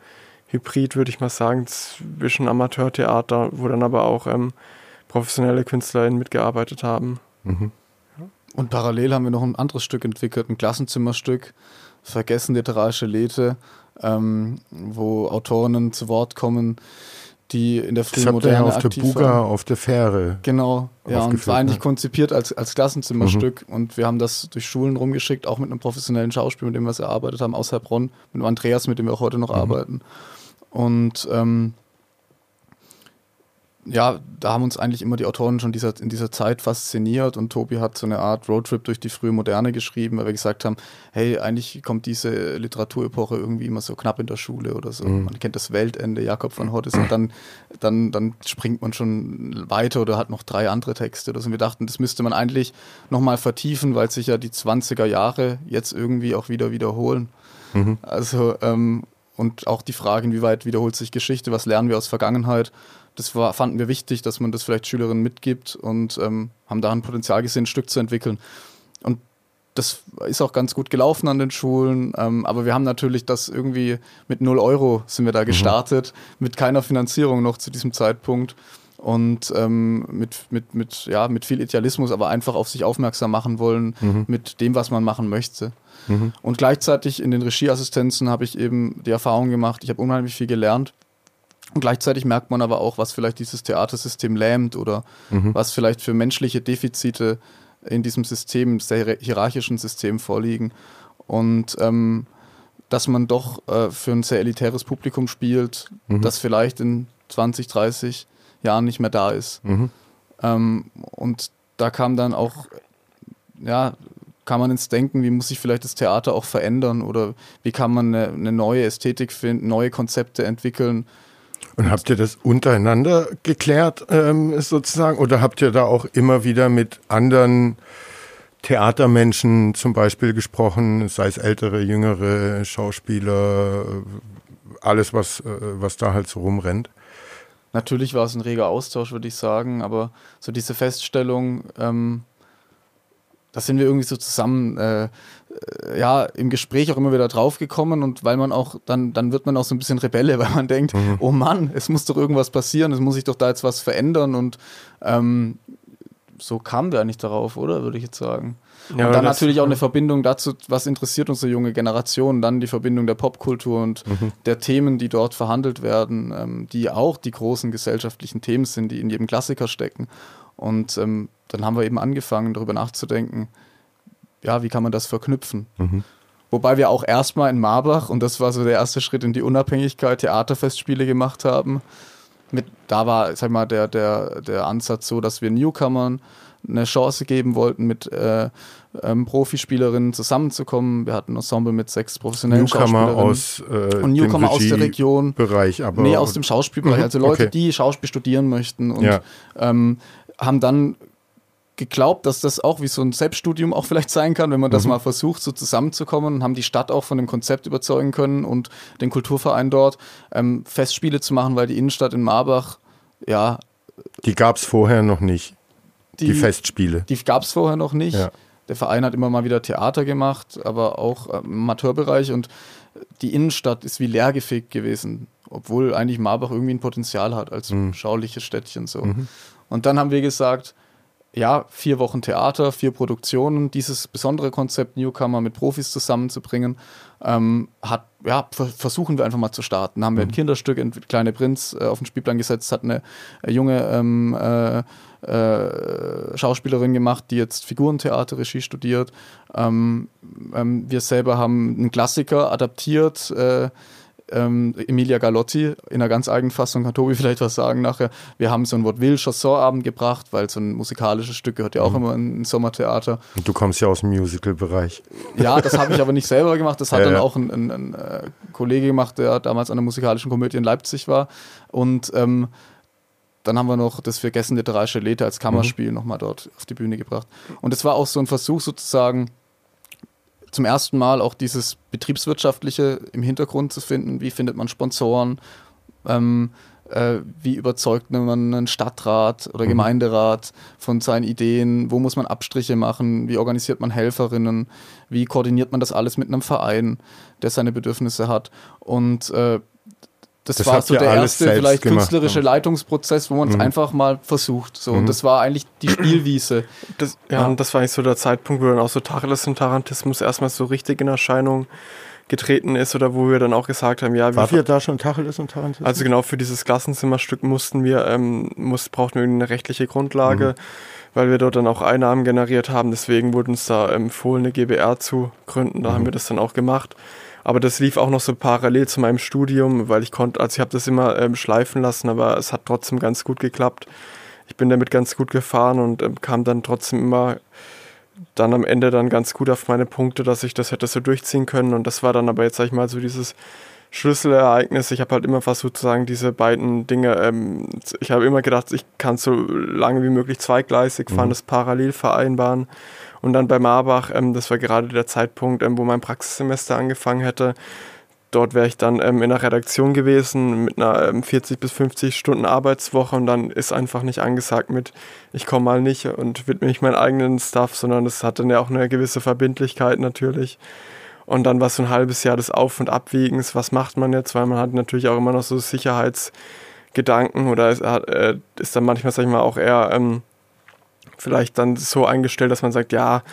Hybrid, würde ich mal sagen, zwischen Amateurtheater, wo dann aber auch ähm, professionelle KünstlerInnen mitgearbeitet haben. Mhm. Und parallel haben wir noch ein anderes Stück entwickelt, ein Klassenzimmerstück, Vergessen literarische Lethe, ähm, wo Autorinnen zu Wort kommen, die in der frühen Moderne ja auf der Buga, waren. auf der Fähre. Genau, ja, und war eigentlich ne? konzipiert als, als Klassenzimmerstück mhm. und wir haben das durch Schulen rumgeschickt, auch mit einem professionellen Schauspiel, mit dem wir es erarbeitet haben, aus Heilbronn, mit dem Andreas, mit dem wir auch heute noch mhm. arbeiten. Und ähm, ja, da haben uns eigentlich immer die Autoren schon dieser, in dieser Zeit fasziniert und Tobi hat so eine Art Roadtrip durch die frühe Moderne geschrieben, weil wir gesagt haben, hey, eigentlich kommt diese Literaturepoche irgendwie immer so knapp in der Schule oder so. Mhm. Man kennt das Weltende, Jakob von Hottes und dann, dann, dann springt man schon weiter oder hat noch drei andere Texte oder so. Und wir dachten, das müsste man eigentlich nochmal vertiefen, weil sich ja die 20er Jahre jetzt irgendwie auch wieder wiederholen. Mhm. Also, ähm, und auch die Frage, inwieweit wiederholt sich Geschichte, was lernen wir aus Vergangenheit das war, fanden wir wichtig, dass man das vielleicht Schülerinnen mitgibt und ähm, haben da ein Potenzial gesehen, ein Stück zu entwickeln. Und das ist auch ganz gut gelaufen an den Schulen, ähm, aber wir haben natürlich das irgendwie mit 0 Euro sind wir da mhm. gestartet, mhm. mit keiner Finanzierung noch zu diesem Zeitpunkt und ähm, mit, mit, mit, ja, mit viel Idealismus, aber einfach auf sich aufmerksam machen wollen mhm. mit dem, was man machen möchte. Mhm. Und gleichzeitig in den Regieassistenzen habe ich eben die Erfahrung gemacht, ich habe unheimlich viel gelernt und gleichzeitig merkt man aber auch, was vielleicht dieses Theatersystem lähmt oder mhm. was vielleicht für menschliche Defizite in diesem System, sehr hierarchischen System vorliegen. Und ähm, dass man doch äh, für ein sehr elitäres Publikum spielt, mhm. das vielleicht in 20, 30 Jahren nicht mehr da ist. Mhm. Ähm, und da kam dann auch, ja, kann man ins Denken, wie muss sich vielleicht das Theater auch verändern oder wie kann man eine, eine neue Ästhetik finden, neue Konzepte entwickeln, und habt ihr das untereinander geklärt, ähm, sozusagen? Oder habt ihr da auch immer wieder mit anderen Theatermenschen zum Beispiel gesprochen, sei es ältere, jüngere Schauspieler, alles, was, äh, was da halt so rumrennt? Natürlich war es ein reger Austausch, würde ich sagen, aber so diese Feststellung, ähm, da sind wir irgendwie so zusammen äh, ja im Gespräch auch immer wieder draufgekommen und weil man auch dann dann wird man auch so ein bisschen Rebelle, weil man denkt, mhm. oh Mann, es muss doch irgendwas passieren, es muss sich doch da jetzt was verändern und ähm, so kamen wir eigentlich darauf, oder würde ich jetzt sagen. Ja, und dann natürlich auch eine Verbindung dazu, was interessiert unsere junge Generation, dann die Verbindung der Popkultur und mhm. der Themen, die dort verhandelt werden, ähm, die auch die großen gesellschaftlichen Themen sind, die in jedem Klassiker stecken. Und ähm, dann haben wir eben angefangen, darüber nachzudenken, ja, wie kann man das verknüpfen? Mhm. Wobei wir auch erstmal in Marbach, und das war so der erste Schritt in die Unabhängigkeit, Theaterfestspiele gemacht haben. Mit, da war, sag mal, der, der, der Ansatz so, dass wir Newcomern eine Chance geben wollten, mit äh, ähm, Profispielerinnen zusammenzukommen. Wir hatten ein Ensemble mit sechs professionellen Newcomer aus äh, und Newcomer aus der Region. Bereich, aber nee, aus dem Schauspielbereich. Mhm, also Leute, okay. die Schauspiel studieren möchten und ja. ähm, haben dann geglaubt, dass das auch wie so ein Selbststudium auch vielleicht sein kann, wenn man das mhm. mal versucht, so zusammenzukommen, haben die Stadt auch von dem Konzept überzeugen können und den Kulturverein dort ähm, Festspiele zu machen, weil die Innenstadt in Marbach, ja. Die gab es vorher noch nicht, die, die Festspiele. Die gab es vorher noch nicht. Ja. Der Verein hat immer mal wieder Theater gemacht, aber auch im Amateurbereich und die Innenstadt ist wie leergefegt gewesen, obwohl eigentlich Marbach irgendwie ein Potenzial hat als mhm. schauliches Städtchen so. Mhm. Und dann haben wir gesagt, ja, vier Wochen Theater, vier Produktionen, dieses besondere Konzept Newcomer mit Profis zusammenzubringen, ähm, hat, ja, versuchen wir einfach mal zu starten. Haben wir ein mhm. Kinderstück, ein Kleine Prinz, äh, auf den Spielplan gesetzt, hat eine äh, junge ähm, äh, äh, Schauspielerin gemacht, die jetzt Figurentheater, Regie studiert. Ähm, ähm wir selber haben einen Klassiker adaptiert, äh, ähm, Emilia Galotti in einer ganz eigenen Fassung, kann Tobi vielleicht was sagen nachher. Wir haben so ein Vaudeville Chansonabend gebracht, weil so ein musikalisches Stück gehört ja auch mhm. immer in ein Sommertheater. Und du kommst ja aus dem Musical-Bereich. Ja, das habe ich aber nicht selber gemacht. Das hat ja, dann ja. auch ein, ein, ein, äh, Kollege gemacht, der damals an der musikalischen Komödie in Leipzig war. Und ähm, dann haben wir noch das Vergessen literarische Lete als Kammerspiel mhm. nochmal dort auf die Bühne gebracht. Und es war auch so ein Versuch sozusagen, zum ersten Mal auch dieses Betriebswirtschaftliche im Hintergrund zu finden. Wie findet man Sponsoren? Ähm, äh, wie überzeugt man einen Stadtrat oder mhm. Gemeinderat von seinen Ideen? Wo muss man Abstriche machen? Wie organisiert man Helferinnen? Wie koordiniert man das alles mit einem Verein, der seine Bedürfnisse hat? Und äh, das, das war so der erste vielleicht künstlerische gemacht. Leitungsprozess, wo man es mhm. einfach mal versucht. So, mhm. und das war eigentlich die Spielwiese. Das, ja, ja, und das war eigentlich so der Zeitpunkt, wo dann auch so Tacheles und Tarantismus erstmal so richtig in Erscheinung getreten ist oder wo wir dann auch gesagt haben, ja, war wir da schon Tacheles und Tarantismus? Also genau für dieses Klassenzimmerstück mussten wir, ähm, muss, brauchten wir eine rechtliche Grundlage, mhm. weil wir dort dann auch Einnahmen generiert haben. Deswegen wurde uns da empfohlen, eine GBR zu gründen. Da mhm. haben wir das dann auch gemacht. Aber das lief auch noch so parallel zu meinem Studium, weil ich konnte, also ich habe das immer ähm, schleifen lassen, aber es hat trotzdem ganz gut geklappt. Ich bin damit ganz gut gefahren und ähm, kam dann trotzdem immer dann am Ende dann ganz gut auf meine Punkte, dass ich das hätte so durchziehen können. Und das war dann aber jetzt, sag ich mal, so dieses Schlüsselereignis. Ich habe halt immer versucht, sozusagen diese beiden Dinge, ähm, ich habe immer gedacht, ich kann so lange wie möglich zweigleisig fahren, mhm. das parallel vereinbaren. Und dann bei Marbach, ähm, das war gerade der Zeitpunkt, ähm, wo mein Praxissemester angefangen hätte. Dort wäre ich dann ähm, in der Redaktion gewesen mit einer 40 ähm, bis 50 Stunden Arbeitswoche und dann ist einfach nicht angesagt mit, ich komme mal nicht und widme mich meinen eigenen Stuff, sondern das hat dann ja auch eine gewisse Verbindlichkeit natürlich. Und dann war so ein halbes Jahr des Auf- und Abwiegens, was macht man jetzt, weil man hat natürlich auch immer noch so Sicherheitsgedanken oder ist, äh, ist dann manchmal, sag ich mal, auch eher ähm, vielleicht dann so eingestellt, dass man sagt, ja,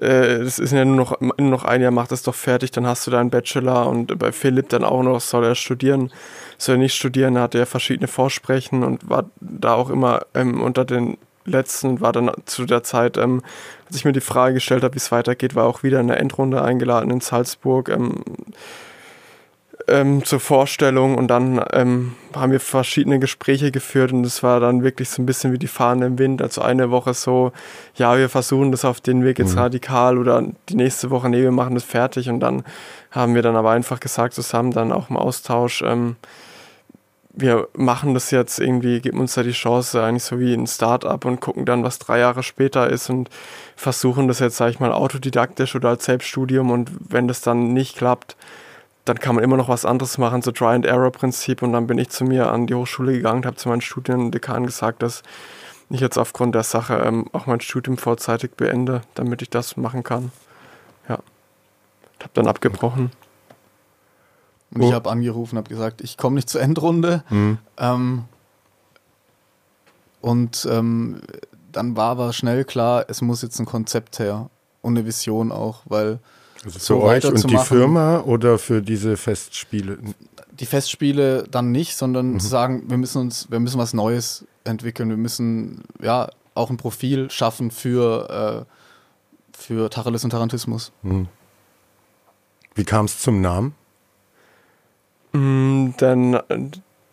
äh, es ist ja nur noch, nur noch ein Jahr, mach das doch fertig, dann hast du deinen Bachelor und bei Philipp dann auch noch, soll er studieren, soll er nicht studieren, er hatte ja verschiedene Vorsprechen und war da auch immer ähm, unter den letzten, war dann zu der Zeit, ähm, als ich mir die Frage gestellt habe, wie es weitergeht, war auch wieder in der Endrunde eingeladen in Salzburg. Ähm, ähm, zur Vorstellung und dann ähm, haben wir verschiedene Gespräche geführt und es war dann wirklich so ein bisschen wie die Fahne im Wind. Also eine Woche so, ja, wir versuchen das auf den Weg jetzt mhm. radikal oder die nächste Woche, nee, wir machen das fertig und dann haben wir dann aber einfach gesagt zusammen, dann auch im Austausch, ähm, wir machen das jetzt irgendwie, geben uns da die Chance, eigentlich so wie ein Start-up und gucken dann, was drei Jahre später ist und versuchen das jetzt, sage ich mal, autodidaktisch oder als Selbststudium und wenn das dann nicht klappt, dann kann man immer noch was anderes machen, so Try-and-Error-Prinzip. Und dann bin ich zu mir an die Hochschule gegangen und habe zu meinen Studiendekan gesagt, dass ich jetzt aufgrund der Sache ähm, auch mein Studium vorzeitig beende, damit ich das machen kann. Ja. Ich habe dann abgebrochen. Und ich habe angerufen, habe gesagt, ich komme nicht zur Endrunde. Mhm. Ähm, und ähm, dann war aber schnell klar, es muss jetzt ein Konzept her und eine Vision auch, weil also für so euch und die. Firma oder für diese Festspiele? Die Festspiele dann nicht, sondern mhm. zu sagen, wir müssen uns, wir müssen was Neues entwickeln, wir müssen ja auch ein Profil schaffen für, äh, für Tacheles und Tarantismus. Mhm. Wie kam es zum Namen? Mm, dann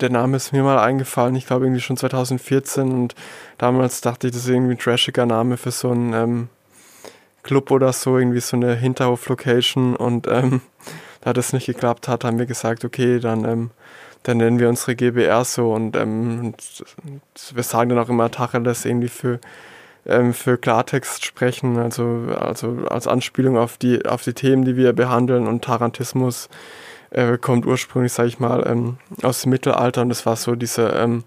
der Name ist mir mal eingefallen, ich glaube irgendwie schon 2014 und damals dachte ich, das ist irgendwie ein trashiger Name für so ein ähm, Club oder so, irgendwie so eine Hinterhof-Location und ähm, da das nicht geklappt hat, haben wir gesagt, okay, dann, ähm, dann nennen wir unsere GBR so und, ähm, und wir sagen dann auch immer Tacheles irgendwie für, ähm, für Klartext sprechen, also, also als Anspielung auf die, auf die Themen, die wir behandeln und Tarantismus äh, kommt ursprünglich, sage ich mal, ähm, aus dem Mittelalter und das war so diese ähm,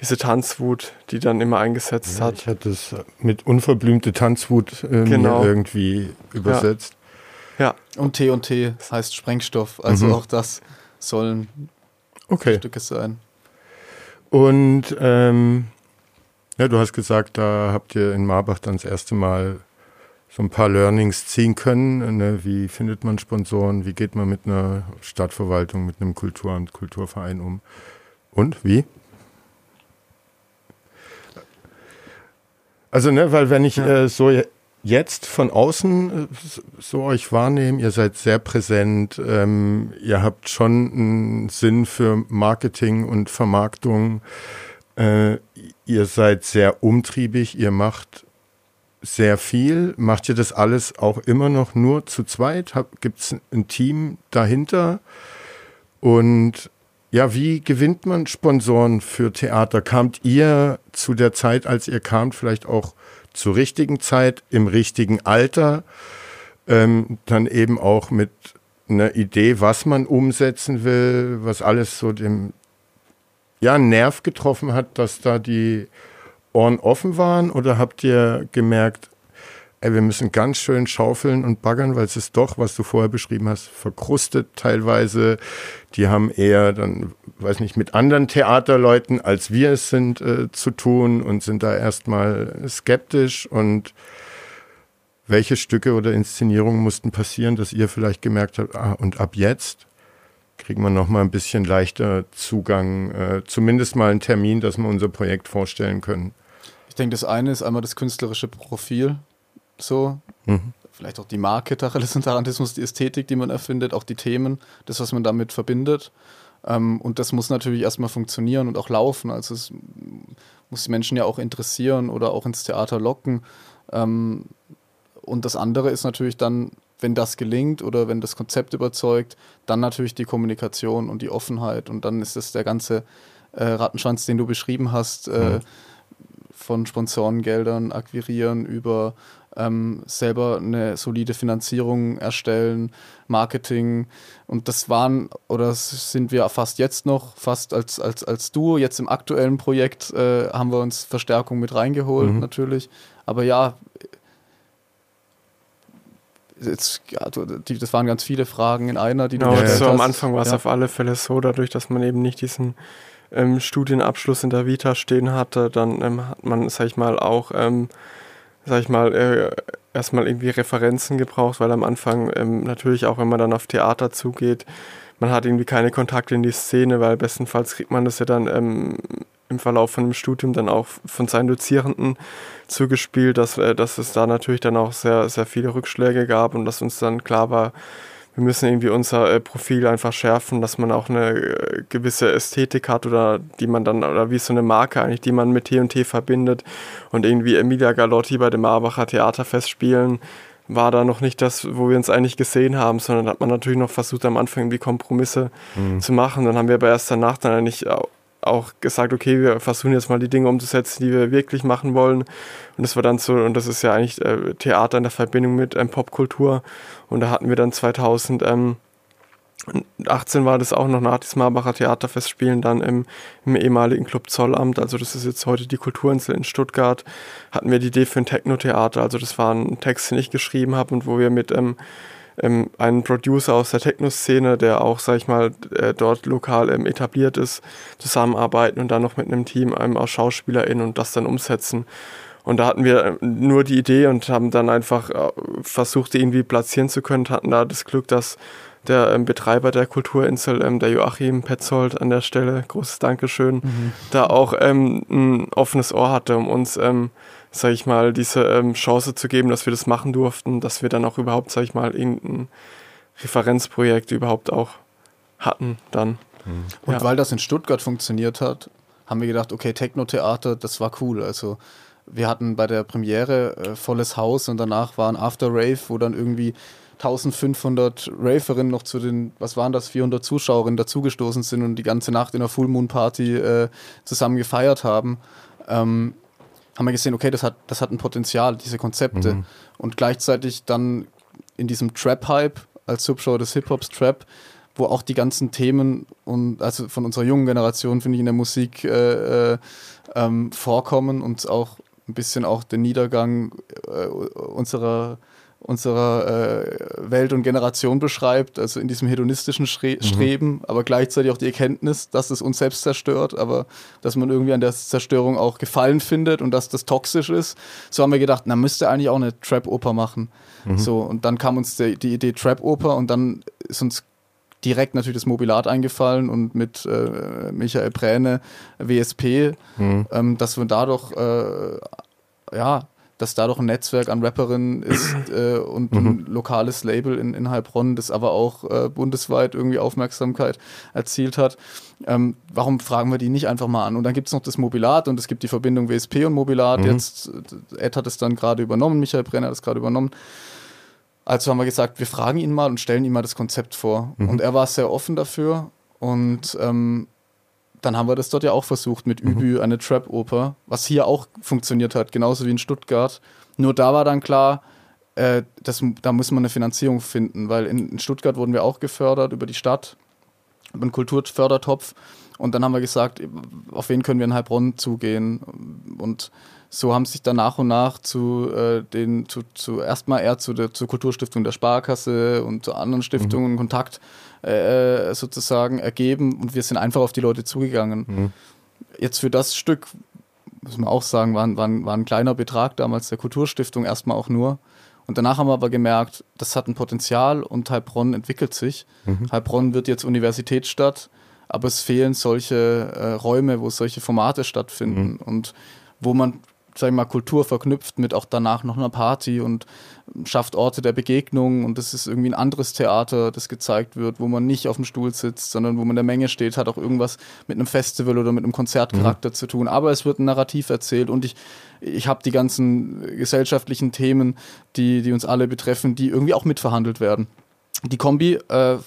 diese Tanzwut, die dann immer eingesetzt ja, hat. Ich hatte es mit unverblümte Tanzwut äh, genau. mir irgendwie übersetzt. Ja. ja. Und T und T das heißt Sprengstoff. Also mhm. auch das sollen okay. Stücke sein. Und ähm, ja, du hast gesagt, da habt ihr in Marbach dann das erste Mal so ein paar Learnings ziehen können. Ne? Wie findet man Sponsoren? Wie geht man mit einer Stadtverwaltung, mit einem Kultur- und Kulturverein um? Und wie? Also, ne, weil wenn ich ja. äh, so jetzt von außen äh, so euch wahrnehme, ihr seid sehr präsent, ähm, ihr habt schon einen Sinn für Marketing und Vermarktung, äh, ihr seid sehr umtriebig, ihr macht sehr viel. Macht ihr das alles auch immer noch nur zu zweit? Gibt es ein Team dahinter? Und ja, wie gewinnt man Sponsoren für Theater? Kamt ihr zu der Zeit, als ihr kamt, vielleicht auch zur richtigen Zeit, im richtigen Alter, ähm, dann eben auch mit einer Idee, was man umsetzen will, was alles so dem ja, Nerv getroffen hat, dass da die Ohren offen waren? Oder habt ihr gemerkt, ey, wir müssen ganz schön schaufeln und baggern, weil es ist doch, was du vorher beschrieben hast, verkrustet teilweise. Die haben eher dann, weiß nicht, mit anderen Theaterleuten, als wir es sind, äh, zu tun und sind da erstmal skeptisch und welche Stücke oder Inszenierungen mussten passieren, dass ihr vielleicht gemerkt habt, ah, und ab jetzt kriegen wir noch mal ein bisschen leichter Zugang, äh, zumindest mal einen Termin, dass wir unser Projekt vorstellen können. Ich denke, das eine ist einmal das künstlerische Profil, so. Mhm. Vielleicht auch die Marke Tacheles und Tarantismus, die Ästhetik, die man erfindet, auch die Themen, das, was man damit verbindet. Ähm, und das muss natürlich erstmal funktionieren und auch laufen. Also es muss die Menschen ja auch interessieren oder auch ins Theater locken. Ähm, und das andere ist natürlich dann, wenn das gelingt oder wenn das Konzept überzeugt, dann natürlich die Kommunikation und die Offenheit. Und dann ist es der ganze äh, Rattenschwanz, den du beschrieben hast, äh, mhm. von Sponsorengeldern akquirieren über ähm, selber eine solide Finanzierung erstellen, Marketing. Und das waren oder sind wir fast jetzt noch, fast als, als, als Duo. Jetzt im aktuellen Projekt äh, haben wir uns Verstärkung mit reingeholt, mhm. natürlich. Aber ja, Jetzt, ja, das waren ganz viele Fragen in einer, die du ja, so am Anfang war es ja. auf alle Fälle so, dadurch, dass man eben nicht diesen ähm, Studienabschluss in der Vita stehen hatte, dann ähm, hat man, sag ich mal, auch ähm, sag ich mal, äh, erstmal irgendwie Referenzen gebraucht, weil am Anfang ähm, natürlich auch, wenn man dann auf Theater zugeht, man hat irgendwie keine Kontakte in die Szene, weil bestenfalls kriegt man das ja dann ähm, im Verlauf von dem Studium dann auch von seinen Dozierenden zugespielt, dass, äh, dass es da natürlich dann auch sehr, sehr viele Rückschläge gab und dass uns dann klar war, wir müssen irgendwie unser äh, Profil einfach schärfen, dass man auch eine äh, gewisse Ästhetik hat oder die man dann, oder wie so eine Marke eigentlich, die man mit T&T verbindet und irgendwie Emilia Galotti bei dem Marbacher Theaterfest spielen, war da noch nicht das, wo wir uns eigentlich gesehen haben, sondern hat man natürlich noch versucht, am Anfang irgendwie Kompromisse mhm. zu machen. Dann haben wir aber erst danach dann eigentlich auch gesagt, okay, wir versuchen jetzt mal die Dinge umzusetzen, die wir wirklich machen wollen. Und das war dann so, und das ist ja eigentlich äh, Theater in der Verbindung mit ähm, Popkultur. Und da hatten wir dann 2018 war das auch noch nach diesem Marbacher Theaterfestspielen dann im, im, ehemaligen Club Zollamt, also das ist jetzt heute die Kulturinsel in Stuttgart, hatten wir die Idee für ein Techno-Theater, also das war ein Text, den ich geschrieben habe und wo wir mit ähm, ähm, einen Producer aus der Techno-Szene, der auch, sag ich mal, äh, dort lokal ähm, etabliert ist, zusammenarbeiten und dann noch mit einem Team ähm, aus SchauspielerInnen und das dann umsetzen. Und da hatten wir ähm, nur die Idee und haben dann einfach äh, versucht, die irgendwie platzieren zu können, hatten da das Glück, dass der ähm, Betreiber der Kulturinsel, ähm, der Joachim Petzold an der Stelle, großes Dankeschön, mhm. da auch ähm, ein offenes Ohr hatte, um uns ähm, sag ich mal, diese ähm, Chance zu geben, dass wir das machen durften, dass wir dann auch überhaupt, sag ich mal, irgendein Referenzprojekt überhaupt auch hatten dann. Mhm. Und ja. weil das in Stuttgart funktioniert hat, haben wir gedacht, okay, Techno-Theater, das war cool. Also wir hatten bei der Premiere äh, volles Haus und danach war ein After Rave, wo dann irgendwie 1500 Raverinnen noch zu den, was waren das, 400 Zuschauerinnen dazugestoßen sind und die ganze Nacht in einer Full Moon Party äh, zusammen gefeiert haben. Ähm, haben wir gesehen, okay, das hat, das hat ein Potenzial, diese Konzepte. Mhm. Und gleichzeitig dann in diesem Trap-Hype als Subshow des Hip-Hops Trap, wo auch die ganzen Themen und also von unserer jungen Generation, finde ich, in der Musik äh, äh, ähm, vorkommen und auch ein bisschen auch den Niedergang äh, unserer unserer äh, Welt und Generation beschreibt, also in diesem hedonistischen Schre mhm. Streben, aber gleichzeitig auch die Erkenntnis, dass es uns selbst zerstört, aber dass man irgendwie an der Zerstörung auch Gefallen findet und dass das toxisch ist. So haben wir gedacht, na müsste eigentlich auch eine Trap-Oper machen. Mhm. So, und dann kam uns die, die Idee Trap-Oper und dann ist uns direkt natürlich das Mobilat eingefallen und mit äh, Michael Präne, WSP, mhm. ähm, dass wir da doch äh, ja, dass da doch ein Netzwerk an Rapperinnen ist äh, und mhm. ein lokales Label in, in Heilbronn, das aber auch äh, bundesweit irgendwie Aufmerksamkeit erzielt hat. Ähm, warum fragen wir die nicht einfach mal an? Und dann gibt es noch das Mobilat und es gibt die Verbindung WSP und Mobilat. Mhm. Jetzt, äh, Ed hat es dann gerade übernommen, Michael Brenner hat es gerade übernommen. Also haben wir gesagt, wir fragen ihn mal und stellen ihm mal das Konzept vor. Mhm. Und er war sehr offen dafür und ähm, dann haben wir das dort ja auch versucht mit mhm. Übü, eine Trap-Oper, was hier auch funktioniert hat, genauso wie in Stuttgart. Nur da war dann klar, äh, das, da muss man eine Finanzierung finden, weil in, in, Stuttgart wurden wir auch gefördert über die Stadt. einen Kulturfördertopf. Und dann haben wir gesagt, auf wen können wir in Heilbronn zugehen? Und so haben sich dann nach und nach zu äh, den, zu, zu erstmal eher zu der zur Kulturstiftung der Sparkasse und zu anderen Stiftungen mhm. Kontakt äh, sozusagen ergeben und wir sind einfach auf die Leute zugegangen. Mhm. Jetzt für das Stück, muss man auch sagen, war, war, war ein kleiner Betrag damals der Kulturstiftung erstmal auch nur. Und danach haben wir aber gemerkt, das hat ein Potenzial und Heilbronn entwickelt sich. Mhm. Heilbronn wird jetzt Universitätsstadt, aber es fehlen solche äh, Räume, wo solche Formate stattfinden mhm. und wo man sag ich mal, Kultur verknüpft mit auch danach noch einer Party und schafft Orte der Begegnung und das ist irgendwie ein anderes Theater, das gezeigt wird, wo man nicht auf dem Stuhl sitzt, sondern wo man in der Menge steht, hat auch irgendwas mit einem Festival oder mit einem Konzertcharakter mhm. zu tun. Aber es wird ein Narrativ erzählt und ich, ich habe die ganzen gesellschaftlichen Themen, die, die uns alle betreffen, die irgendwie auch mitverhandelt werden. Die Kombi äh,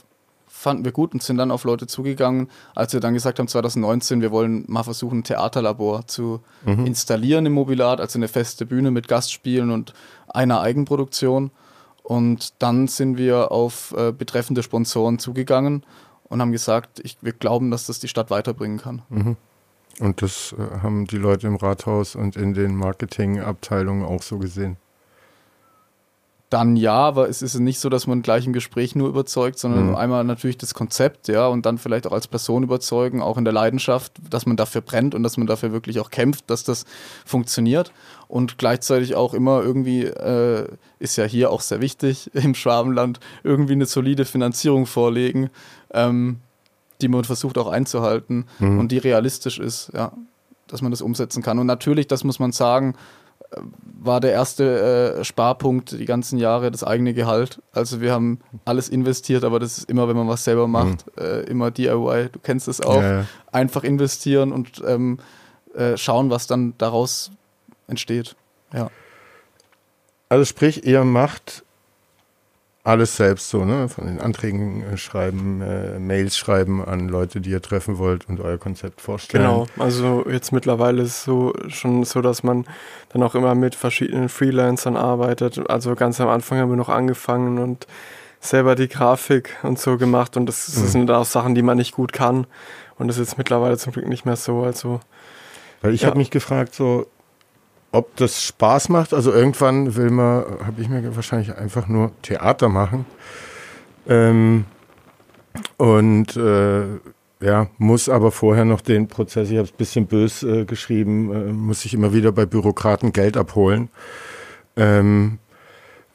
fanden wir gut und sind dann auf Leute zugegangen, als wir dann gesagt haben, 2019, wir wollen mal versuchen, ein Theaterlabor zu mhm. installieren im Mobilat, also eine feste Bühne mit Gastspielen und einer Eigenproduktion. Und dann sind wir auf äh, betreffende Sponsoren zugegangen und haben gesagt, ich, wir glauben, dass das die Stadt weiterbringen kann. Mhm. Und das äh, haben die Leute im Rathaus und in den Marketingabteilungen auch so gesehen dann ja, aber es ist nicht so, dass man gleich im Gespräch nur überzeugt, sondern mhm. einmal natürlich das Konzept, ja, und dann vielleicht auch als Person überzeugen, auch in der Leidenschaft, dass man dafür brennt und dass man dafür wirklich auch kämpft, dass das funktioniert. Und gleichzeitig auch immer irgendwie, äh, ist ja hier auch sehr wichtig im Schwabenland, irgendwie eine solide Finanzierung vorlegen, ähm, die man versucht auch einzuhalten mhm. und die realistisch ist, ja, dass man das umsetzen kann. Und natürlich, das muss man sagen, war der erste äh, Sparpunkt die ganzen Jahre das eigene Gehalt. Also wir haben alles investiert, aber das ist immer, wenn man was selber macht, mhm. äh, immer DIY. Du kennst es auch. Ja, ja. Einfach investieren und ähm, äh, schauen, was dann daraus entsteht. Ja. Also sprich, ihr macht alles selbst so, ne? Von den Anträgen äh, schreiben, äh, Mails schreiben an Leute, die ihr treffen wollt und euer Konzept vorstellen. Genau, also jetzt mittlerweile ist es so schon so, dass man dann auch immer mit verschiedenen Freelancern arbeitet. Also ganz am Anfang haben wir noch angefangen und selber die Grafik und so gemacht und das, das mhm. sind auch Sachen, die man nicht gut kann. Und das ist jetzt mittlerweile zum Glück nicht mehr so. Also weil ich ja. habe mich gefragt, so ob das Spaß macht. Also irgendwann will man, habe ich mir wahrscheinlich einfach nur Theater machen. Ähm, und äh, ja, muss aber vorher noch den Prozess, ich habe es ein bisschen bös äh, geschrieben, äh, muss ich immer wieder bei Bürokraten Geld abholen. Ähm,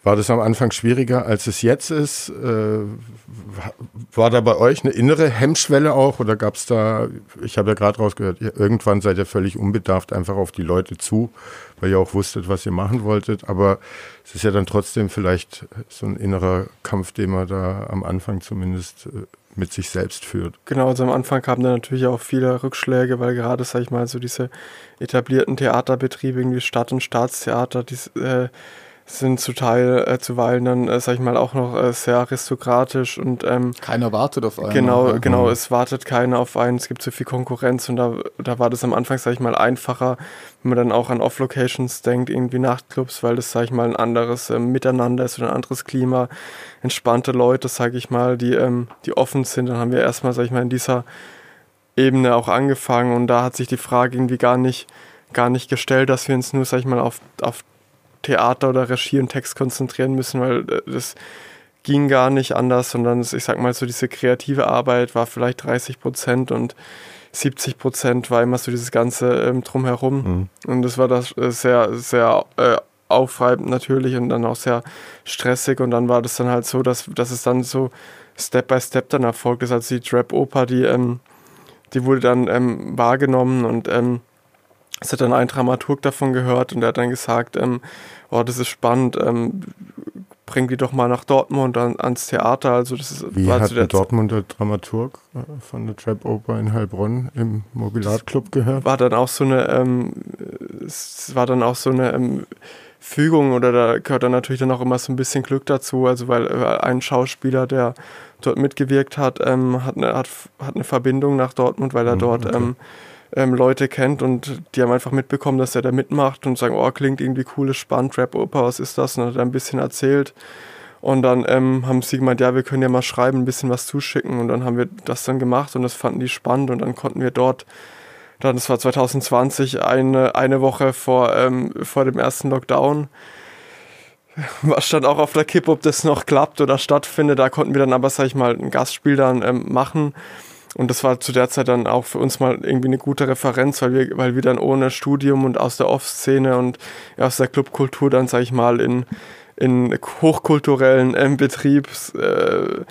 war das am Anfang schwieriger, als es jetzt ist? Äh, war da bei euch eine innere Hemmschwelle auch oder gab es da, ich habe ja gerade rausgehört, irgendwann seid ihr völlig unbedarft einfach auf die Leute zu, weil ihr auch wusstet, was ihr machen wolltet, aber es ist ja dann trotzdem vielleicht so ein innerer Kampf, den man da am Anfang zumindest äh, mit sich selbst führt. Genau, also am Anfang kamen da natürlich auch viele Rückschläge, weil gerade, sag ich mal, so diese etablierten Theaterbetriebe, irgendwie Stadt- und Staatstheater, die äh, sind zu Teil, äh, zuweilen dann, äh, sag ich mal, auch noch äh, sehr aristokratisch und ähm, keiner wartet auf einen. Genau, genau, es wartet keiner auf einen, es gibt zu viel Konkurrenz und da, da war das am Anfang, sag ich mal, einfacher, wenn man dann auch an Off-Locations denkt, irgendwie Nachtclubs, weil das, sag ich mal, ein anderes äh, Miteinander ist oder ein anderes Klima, entspannte Leute, sag ich mal, die, ähm, die offen sind, dann haben wir erstmal, sag ich mal, in dieser Ebene auch angefangen und da hat sich die Frage irgendwie gar nicht gar nicht gestellt, dass wir uns nur, sag ich mal, auf, auf Theater oder Regie und Text konzentrieren müssen, weil äh, das ging gar nicht anders, sondern ich sag mal so, diese kreative Arbeit war vielleicht 30 Prozent und 70 Prozent war immer so dieses ganze ähm, Drumherum. Mhm. Und das war das äh, sehr, sehr äh, aufreibend natürlich und dann auch sehr stressig. Und dann war das dann halt so, dass, dass es dann so Step by Step dann erfolgt ist. Also die Trap-Oper, die, ähm, die wurde dann ähm, wahrgenommen und ähm, es hat dann ein Dramaturg davon gehört und der hat dann gesagt, ähm, oh, das ist spannend, ähm, bring die doch mal nach Dortmund an, ans Theater. Also das ist, Wie hat der Dortmunder Dramaturg äh, von der Trap Oper in Heilbronn im Mobilatclub gehört? War dann auch so eine, ähm, es war dann auch so eine ähm, Fügung oder da gehört dann natürlich dann auch immer so ein bisschen Glück dazu, also weil äh, ein Schauspieler, der dort mitgewirkt hat, ähm, hat, eine, hat, hat eine Verbindung nach Dortmund, weil er mhm, dort okay. Ähm, Leute kennt und die haben einfach mitbekommen, dass er da mitmacht und sagen, oh, klingt irgendwie cool, spannend, Rap-Oper, was ist das? Und hat er ein bisschen erzählt. Und dann ähm, haben sie gemeint, ja, wir können ja mal schreiben, ein bisschen was zuschicken. Und dann haben wir das dann gemacht und das fanden die spannend. Und dann konnten wir dort, dann, das war 2020, eine, eine Woche vor, ähm, vor dem ersten Lockdown, was stand auch auf der Kippe, ob das noch klappt oder stattfindet. Da konnten wir dann aber, sag ich mal, ein Gastspiel dann ähm, machen. Und das war zu der Zeit dann auch für uns mal irgendwie eine gute Referenz, weil wir, weil wir dann ohne Studium und aus der Off-Szene und aus der Clubkultur dann, sag ich mal, in, in hochkulturellen ähm, Betriebs äh,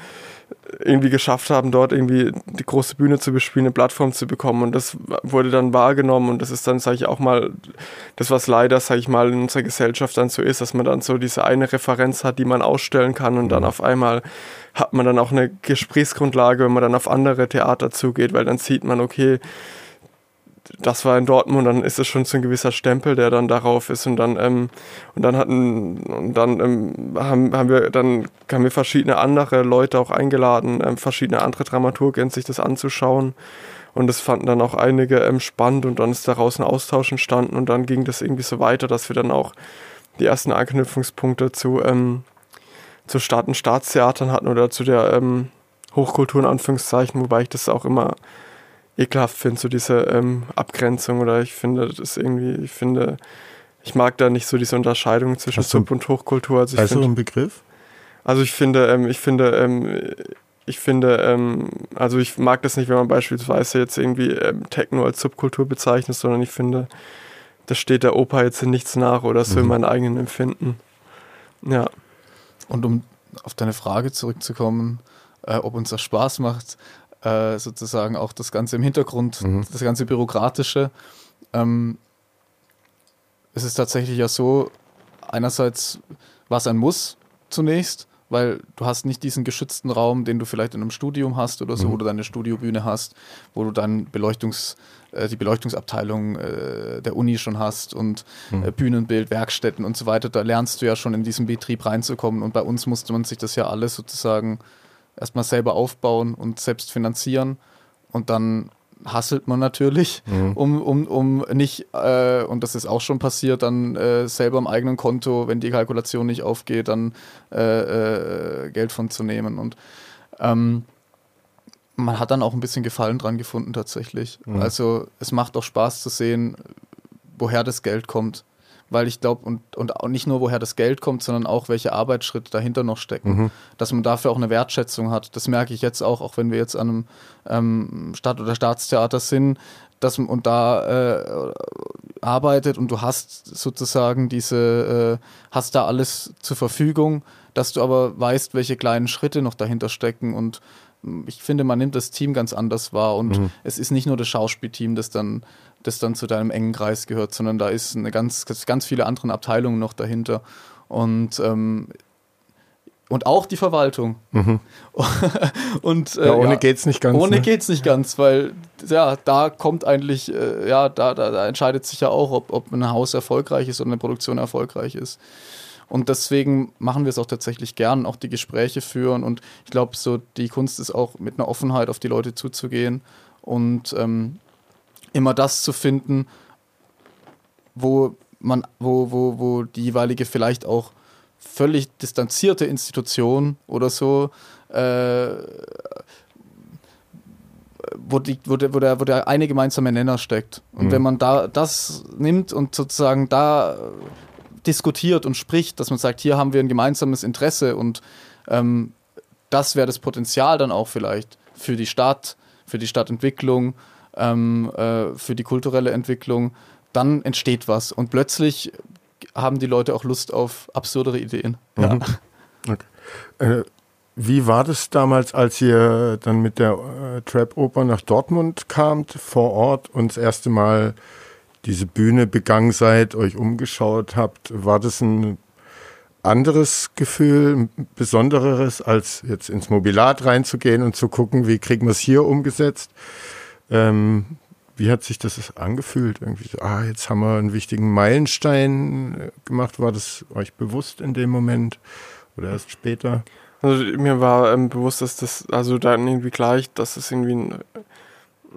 irgendwie geschafft haben, dort irgendwie die große Bühne zu bespielen, eine Plattform zu bekommen. Und das wurde dann wahrgenommen und das ist dann, sage ich auch mal, das, was leider, sage ich mal, in unserer Gesellschaft dann so ist, dass man dann so diese eine Referenz hat, die man ausstellen kann und dann mhm. auf einmal hat man dann auch eine Gesprächsgrundlage, wenn man dann auf andere Theater zugeht, weil dann sieht man, okay, das war in Dortmund, dann ist es schon so ein gewisser Stempel, der dann darauf ist und dann ähm, und dann hatten und dann ähm, haben, haben wir dann haben wir verschiedene andere Leute auch eingeladen, ähm, verschiedene andere Dramaturgen sich das anzuschauen. Und das fanden dann auch einige ähm, spannend und dann ist daraus ein Austausch entstanden und dann ging das irgendwie so weiter, dass wir dann auch die ersten Anknüpfungspunkte zu ähm, zu Staat- Staatstheatern hatten oder zu der ähm, Hochkultur in Anführungszeichen, wobei ich das auch immer ekelhaft finde, so diese ähm, Abgrenzung oder ich finde, das ist irgendwie, ich finde, ich mag da nicht so diese Unterscheidung zwischen Sub- und Hochkultur. Also ich find, ein Begriff? Also ich finde, ähm, ich finde, ähm, ich finde, ähm, also ich mag das nicht, wenn man beispielsweise jetzt irgendwie ähm, Techno als Subkultur bezeichnet, sondern ich finde, das steht der Oper jetzt in nichts nach oder so mhm. in meinem eigenen Empfinden. Ja. Und um auf deine Frage zurückzukommen, äh, ob uns das Spaß macht, äh, sozusagen auch das Ganze im Hintergrund, mhm. das ganze Bürokratische. Ähm, es ist tatsächlich ja so, einerseits war es ein Muss zunächst, weil du hast nicht diesen geschützten Raum, den du vielleicht in einem Studium hast oder so, mhm. wo du deine Studiobühne hast, wo du dann Beleuchtungs, äh, die Beleuchtungsabteilung äh, der Uni schon hast und mhm. äh, Bühnenbild, Werkstätten und so weiter. Da lernst du ja schon in diesen Betrieb reinzukommen und bei uns musste man sich das ja alles sozusagen erstmal selber aufbauen und selbst finanzieren und dann hasselt man natürlich, mhm. um, um, um nicht, äh, und das ist auch schon passiert, dann äh, selber am eigenen Konto, wenn die Kalkulation nicht aufgeht, dann äh, äh Geld von zu nehmen. Und ähm, man hat dann auch ein bisschen Gefallen dran gefunden tatsächlich. Mhm. Also es macht auch Spaß zu sehen, woher das Geld kommt weil ich glaube, und, und auch nicht nur, woher das Geld kommt, sondern auch, welche Arbeitsschritte dahinter noch stecken. Mhm. Dass man dafür auch eine Wertschätzung hat. Das merke ich jetzt auch, auch wenn wir jetzt an einem ähm, Stadt- oder Staatstheater sind, dass man und da äh, arbeitet und du hast sozusagen diese, äh, hast da alles zur Verfügung, dass du aber weißt, welche kleinen Schritte noch dahinter stecken und ich finde, man nimmt das Team ganz anders wahr und mhm. es ist nicht nur das Schauspielteam, das dann, das dann zu deinem engen Kreis gehört, sondern da ist eine ganz, ganz viele andere Abteilungen noch dahinter und ähm, und auch die Verwaltung. Mhm. und äh, ja, ohne ja, geht's nicht ganz. Ohne ne? geht's nicht ganz, weil ja, da kommt eigentlich, äh, ja, da, da, da, entscheidet sich ja auch, ob, ob ein Haus erfolgreich ist oder eine Produktion erfolgreich ist. Und deswegen machen wir es auch tatsächlich gern, auch die Gespräche führen. Und ich glaube, so die Kunst ist auch mit einer Offenheit auf die Leute zuzugehen und ähm, immer das zu finden, wo man, wo, wo, wo die jeweilige vielleicht auch völlig distanzierte Institution oder so äh, wo, die, wo, der, wo, der, wo der eine gemeinsame Nenner steckt. Und mhm. wenn man da das nimmt und sozusagen da diskutiert und spricht, dass man sagt, hier haben wir ein gemeinsames Interesse und ähm, das wäre das Potenzial dann auch vielleicht für die Stadt, für die Stadtentwicklung, ähm, äh, für die kulturelle Entwicklung, dann entsteht was und plötzlich haben die Leute auch Lust auf absurdere Ideen. Mhm. Ja. Okay. Äh, wie war das damals, als ihr dann mit der äh, Trap-Oper nach Dortmund kamt, vor Ort und das erste Mal diese Bühne begangen seid, euch umgeschaut habt, war das ein anderes Gefühl, ein besonderes, als jetzt ins Mobilat reinzugehen und zu gucken, wie kriegen wir es hier umgesetzt? Ähm, wie hat sich das angefühlt? Irgendwie so, ah, jetzt haben wir einen wichtigen Meilenstein äh, gemacht. War das euch bewusst in dem Moment oder erst später? Also mir war ähm, bewusst, dass das also dann irgendwie gleich, dass es irgendwie ein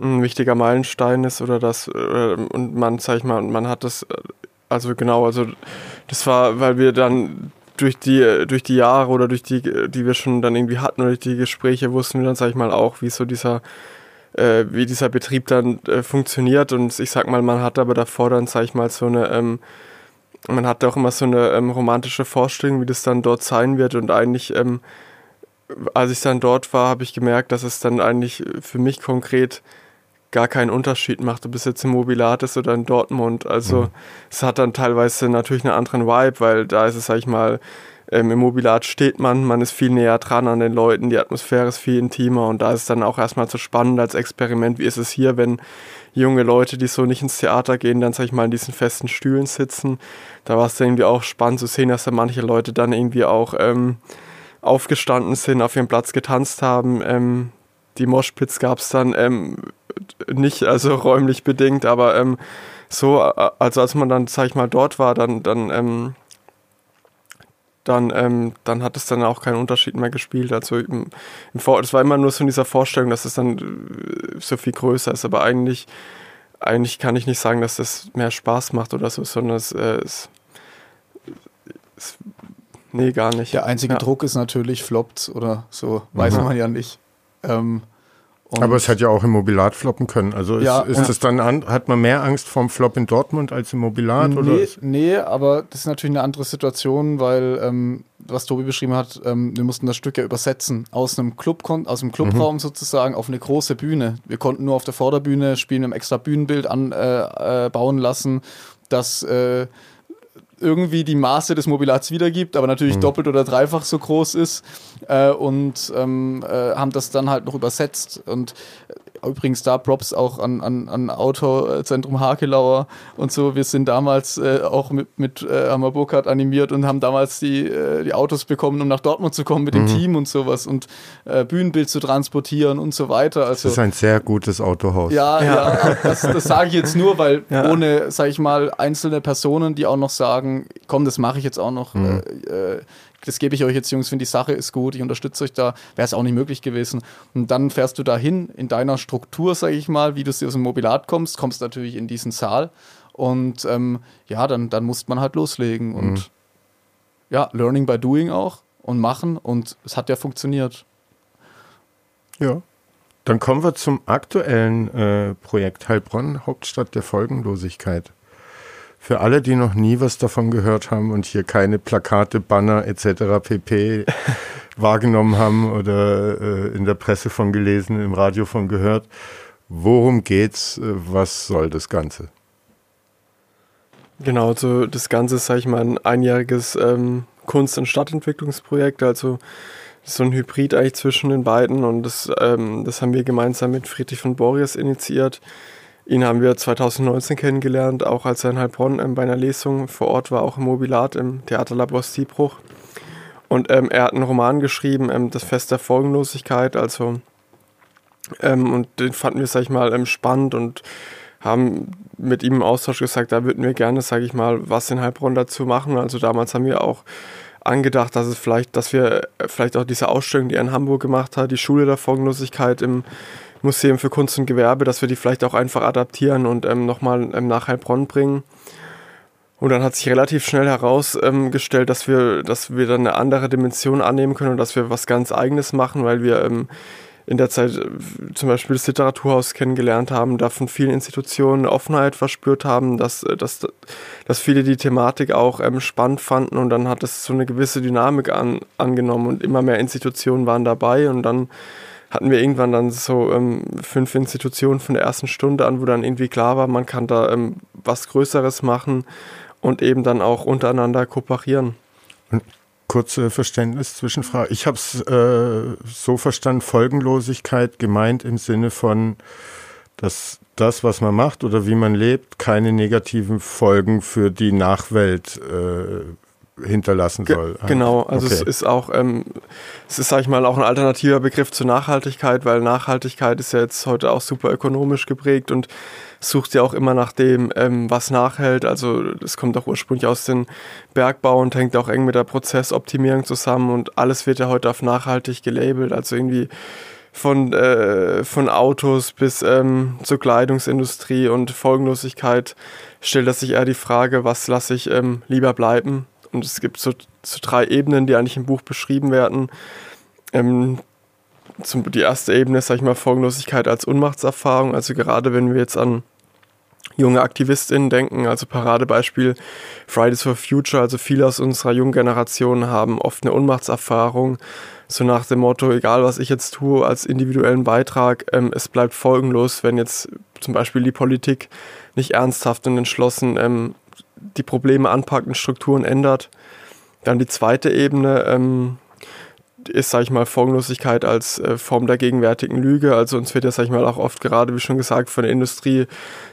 ein wichtiger Meilenstein ist oder das äh, und man, sag ich mal, man hat das, äh, also genau, also das war, weil wir dann durch die, durch die Jahre oder durch die, die wir schon dann irgendwie hatten oder durch die Gespräche wussten wir dann, sag ich mal, auch, wie so dieser, äh, wie dieser Betrieb dann äh, funktioniert. Und ich sag mal, man hat aber davor dann, sag ich mal, so eine, ähm, man hatte auch immer so eine ähm, romantische Vorstellung, wie das dann dort sein wird. Und eigentlich, ähm, als ich dann dort war, habe ich gemerkt, dass es dann eigentlich für mich konkret gar keinen Unterschied macht, ob es jetzt in Mobilatis oder in Dortmund. Also mhm. es hat dann teilweise natürlich einen anderen Vibe, weil da ist es, sag ich mal, ähm, im Mobilat steht man, man ist viel näher dran an den Leuten, die Atmosphäre ist viel intimer und da ist es dann auch erstmal so spannend als Experiment, wie ist es hier, wenn junge Leute, die so nicht ins Theater gehen, dann sag ich mal in diesen festen Stühlen sitzen. Da war es dann irgendwie auch spannend zu sehen, dass da manche Leute dann irgendwie auch ähm, aufgestanden sind, auf ihrem Platz getanzt haben. Ähm, die Moshpits gab es dann ähm, nicht, also räumlich bedingt, aber ähm, so, also als man dann, sag ich mal, dort war, dann, dann, ähm, dann, ähm, dann hat es dann auch keinen Unterschied mehr gespielt. Also im, im Vor es war immer nur so in dieser Vorstellung, dass es dann äh, so viel größer ist, aber eigentlich, eigentlich kann ich nicht sagen, dass das mehr Spaß macht oder so, sondern es, äh, es, es nee, gar nicht. Der einzige ja. Druck ist natürlich floppt oder so, weiß mhm. man ja nicht. Ähm, aber es hat ja auch im Mobilat floppen können. Also ist, ja, ist das dann an, hat man mehr Angst vorm Flop in Dortmund als im Mobilat? Nee, oder? nee aber das ist natürlich eine andere Situation, weil ähm, was Tobi beschrieben hat, ähm, wir mussten das Stück ja übersetzen aus einem Club aus dem Clubraum mhm. sozusagen auf eine große Bühne. Wir konnten nur auf der Vorderbühne spielen, einem extra Bühnenbild anbauen äh, äh, lassen, das äh, irgendwie die Maße des Mobilats wiedergibt, aber natürlich mhm. doppelt oder dreifach so groß ist äh, und ähm, äh, haben das dann halt noch übersetzt und Übrigens da Props auch an, an, an Autozentrum Hakelauer und so. Wir sind damals äh, auch mit, mit äh, Hammer Burkhardt animiert und haben damals die, äh, die Autos bekommen, um nach Dortmund zu kommen mit mhm. dem Team und sowas und äh, Bühnenbild zu transportieren und so weiter. Also, das ist ein sehr gutes Autohaus. Ja, ja, ja das, das sage ich jetzt nur, weil ja. ohne, sage ich mal, einzelne Personen, die auch noch sagen, komm, das mache ich jetzt auch noch, mhm. Das gebe ich euch jetzt, Jungs, finde die Sache ist gut, ich unterstütze euch da, wäre es auch nicht möglich gewesen. Und dann fährst du dahin in deiner Struktur, sage ich mal, wie du aus dem Mobilat kommst, kommst natürlich in diesen Saal und ähm, ja, dann, dann muss man halt loslegen und mhm. ja, Learning by Doing auch und machen und es hat ja funktioniert. Ja. Dann kommen wir zum aktuellen äh, Projekt Heilbronn, Hauptstadt der Folgenlosigkeit. Für alle, die noch nie was davon gehört haben und hier keine Plakate, Banner etc. pp. wahrgenommen haben oder äh, in der Presse von gelesen, im Radio von gehört, worum geht's? Was soll das Ganze? Genau, also das Ganze ist, sag ich mal, ein einjähriges ähm, Kunst- und Stadtentwicklungsprojekt, also so ein Hybrid eigentlich zwischen den beiden und das, ähm, das haben wir gemeinsam mit Friedrich von Boris initiiert. Ihn haben wir 2019 kennengelernt, auch als er in Heilbronn ähm, bei einer Lesung vor Ort war, auch im Mobilat im Theaterlabor Stiebruch. Und ähm, er hat einen Roman geschrieben, ähm, Das Fest der Folgenlosigkeit, also ähm, und den fanden wir, sag ich mal, ähm, spannend und haben mit ihm im Austausch gesagt, da würden wir gerne, sag ich mal, was in Heilbronn dazu machen. Also damals haben wir auch angedacht, dass es vielleicht, dass wir äh, vielleicht auch diese Ausstellung, die er in Hamburg gemacht hat, die Schule der Folgenlosigkeit im Museum für Kunst und Gewerbe, dass wir die vielleicht auch einfach adaptieren und ähm, nochmal ähm, nach Heilbronn bringen. Und dann hat sich relativ schnell herausgestellt, ähm, dass wir, dass wir dann eine andere Dimension annehmen können und dass wir was ganz Eigenes machen, weil wir ähm, in der Zeit äh, zum Beispiel das Literaturhaus kennengelernt haben, da von vielen Institutionen Offenheit verspürt haben, dass, äh, dass, dass viele die Thematik auch ähm, spannend fanden und dann hat es so eine gewisse Dynamik an, angenommen und immer mehr Institutionen waren dabei und dann hatten wir irgendwann dann so ähm, fünf Institutionen von der ersten Stunde an, wo dann irgendwie klar war, man kann da ähm, was Größeres machen und eben dann auch untereinander kooperieren. kurze Verständnis Zwischenfrage. Ich habe es äh, so verstanden, Folgenlosigkeit gemeint im Sinne von, dass das, was man macht oder wie man lebt, keine negativen Folgen für die Nachwelt äh, hinterlassen soll. Ge genau, also okay. es ist auch, ähm, es ist, sag ich mal, auch ein alternativer Begriff zur Nachhaltigkeit, weil Nachhaltigkeit ist ja jetzt heute auch super ökonomisch geprägt und sucht ja auch immer nach dem, ähm, was nachhält. Also das kommt auch ursprünglich aus dem Bergbau und hängt auch eng mit der Prozessoptimierung zusammen und alles wird ja heute auf nachhaltig gelabelt. Also irgendwie von, äh, von Autos bis ähm, zur Kleidungsindustrie und Folgenlosigkeit stellt das sich eher die Frage, was lasse ich ähm, lieber bleiben Und es gibt so, so drei Ebenen, die eigentlich im Buch beschrieben werden. Ähm, zum, die erste Ebene ist, sag ich mal, Folgenlosigkeit als Unmachtserfahrung. Also gerade wenn wir jetzt an junge AktivistInnen denken, also Paradebeispiel Fridays for Future, also viele aus unserer jungen Generation haben oft eine Unmachtserfahrung, so nach dem Motto, egal was ich jetzt tue als individuellen Beitrag, ähm, es bleibt folgenlos, wenn jetzt zum Beispiel die Politik nicht ernsthaft und entschlossen ähm, die Probleme anpackt und Strukturen ändert. Dann die zweite Ebene, ähm, ist, sag ich mal, Folgenlosigkeit als äh, Form der gegenwärtigen Lüge. Also uns wird ja, sag ich mal, auch oft gerade, wie schon gesagt, von der Industrie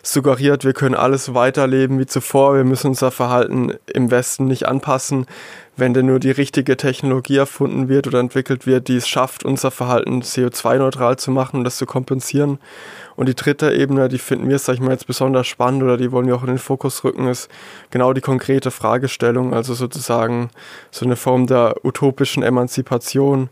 suggeriert, wir können alles weiterleben wie zuvor, wir müssen unser Verhalten im Westen nicht anpassen. Wenn denn nur die richtige Technologie erfunden wird oder entwickelt wird, die es schafft, unser Verhalten CO2-neutral zu machen und das zu kompensieren. Und die dritte Ebene, die finden wir, sag ich mal, jetzt besonders spannend oder die wollen wir auch in den Fokus rücken, ist genau die konkrete Fragestellung, also sozusagen so eine Form der utopischen Emanzipation.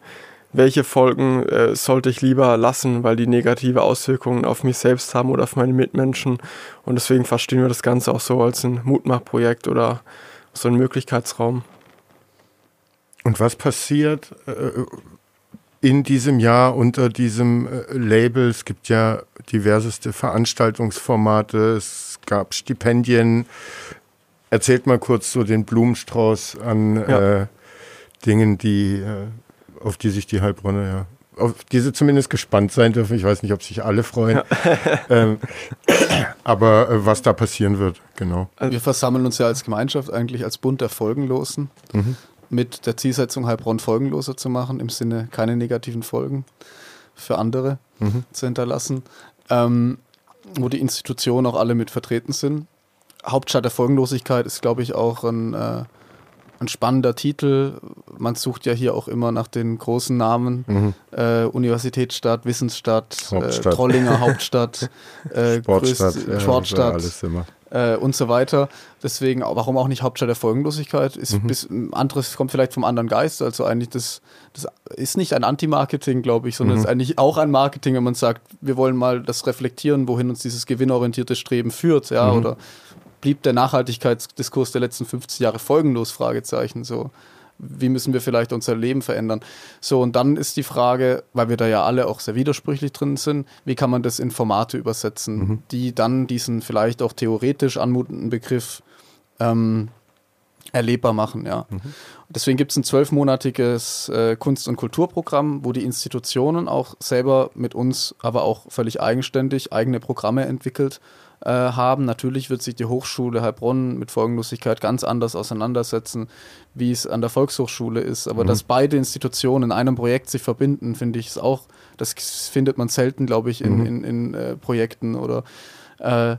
Welche Folgen äh, sollte ich lieber lassen, weil die negative Auswirkungen auf mich selbst haben oder auf meine Mitmenschen? Und deswegen verstehen wir das Ganze auch so als ein Mutmachprojekt oder so ein Möglichkeitsraum. Und was passiert, äh, in diesem Jahr unter diesem äh, Label. Es gibt ja diverseste Veranstaltungsformate, es gab Stipendien. Erzählt mal kurz so den Blumenstrauß an ja. äh, Dingen, die, äh, auf die sich die Heilbronner ja auf diese zumindest gespannt sein dürfen. Ich weiß nicht, ob sich alle freuen. Ja. ähm, aber äh, was da passieren wird, genau. Wir versammeln uns ja als Gemeinschaft eigentlich als Bund der Folgenlosen. Mhm mit der Zielsetzung, Heilbronn folgenloser zu machen, im Sinne keine negativen Folgen für andere mhm. zu hinterlassen, ähm, wo die Institutionen auch alle mit vertreten sind. Hauptstadt der Folgenlosigkeit ist, glaube ich, auch ein, äh, ein spannender Titel. Man sucht ja hier auch immer nach den großen Namen. Mhm. Äh, Universitätsstadt, Wissensstadt, äh, Trollinger Hauptstadt, äh, Sportstadt, größt, ja, Sportstadt. Alles immer äh, und so weiter. Deswegen, warum auch nicht Hauptstadt der Folgenlosigkeit? Ist mhm. bis, anderes kommt vielleicht vom anderen Geist. Also eigentlich das, das ist nicht ein Anti-Marketing, glaube ich, sondern mhm. ist eigentlich auch ein Marketing, wenn man sagt, wir wollen mal das reflektieren, wohin uns dieses gewinnorientierte Streben führt, ja, mhm. oder blieb der Nachhaltigkeitsdiskurs der letzten 50 Jahre folgenlos? Fragezeichen so wie müssen wir vielleicht unser Leben verändern. So, und dann ist die Frage, weil wir da ja alle auch sehr widersprüchlich drin sind, wie kann man das in Formate übersetzen, mhm. die dann diesen vielleicht auch theoretisch anmutenden Begriff ähm, erlebbar machen, ja. Mhm. Deswegen gibt es ein zwölfmonatiges äh, Kunst- und Kulturprogramm, wo die Institutionen auch selber mit uns, aber auch völlig eigenständig eigene Programme entwickelt äh, haben. Natürlich wird sich die Hochschule Heilbronn mit Folgenlosigkeit ganz anders auseinandersetzen, wie es an der Volkshochschule ist. Aber mhm. dass beide Institutionen in einem Projekt sich verbinden, finde ich, ist auch, das findet man selten, glaube ich, in, mhm. in, in äh, Projekten oder äh,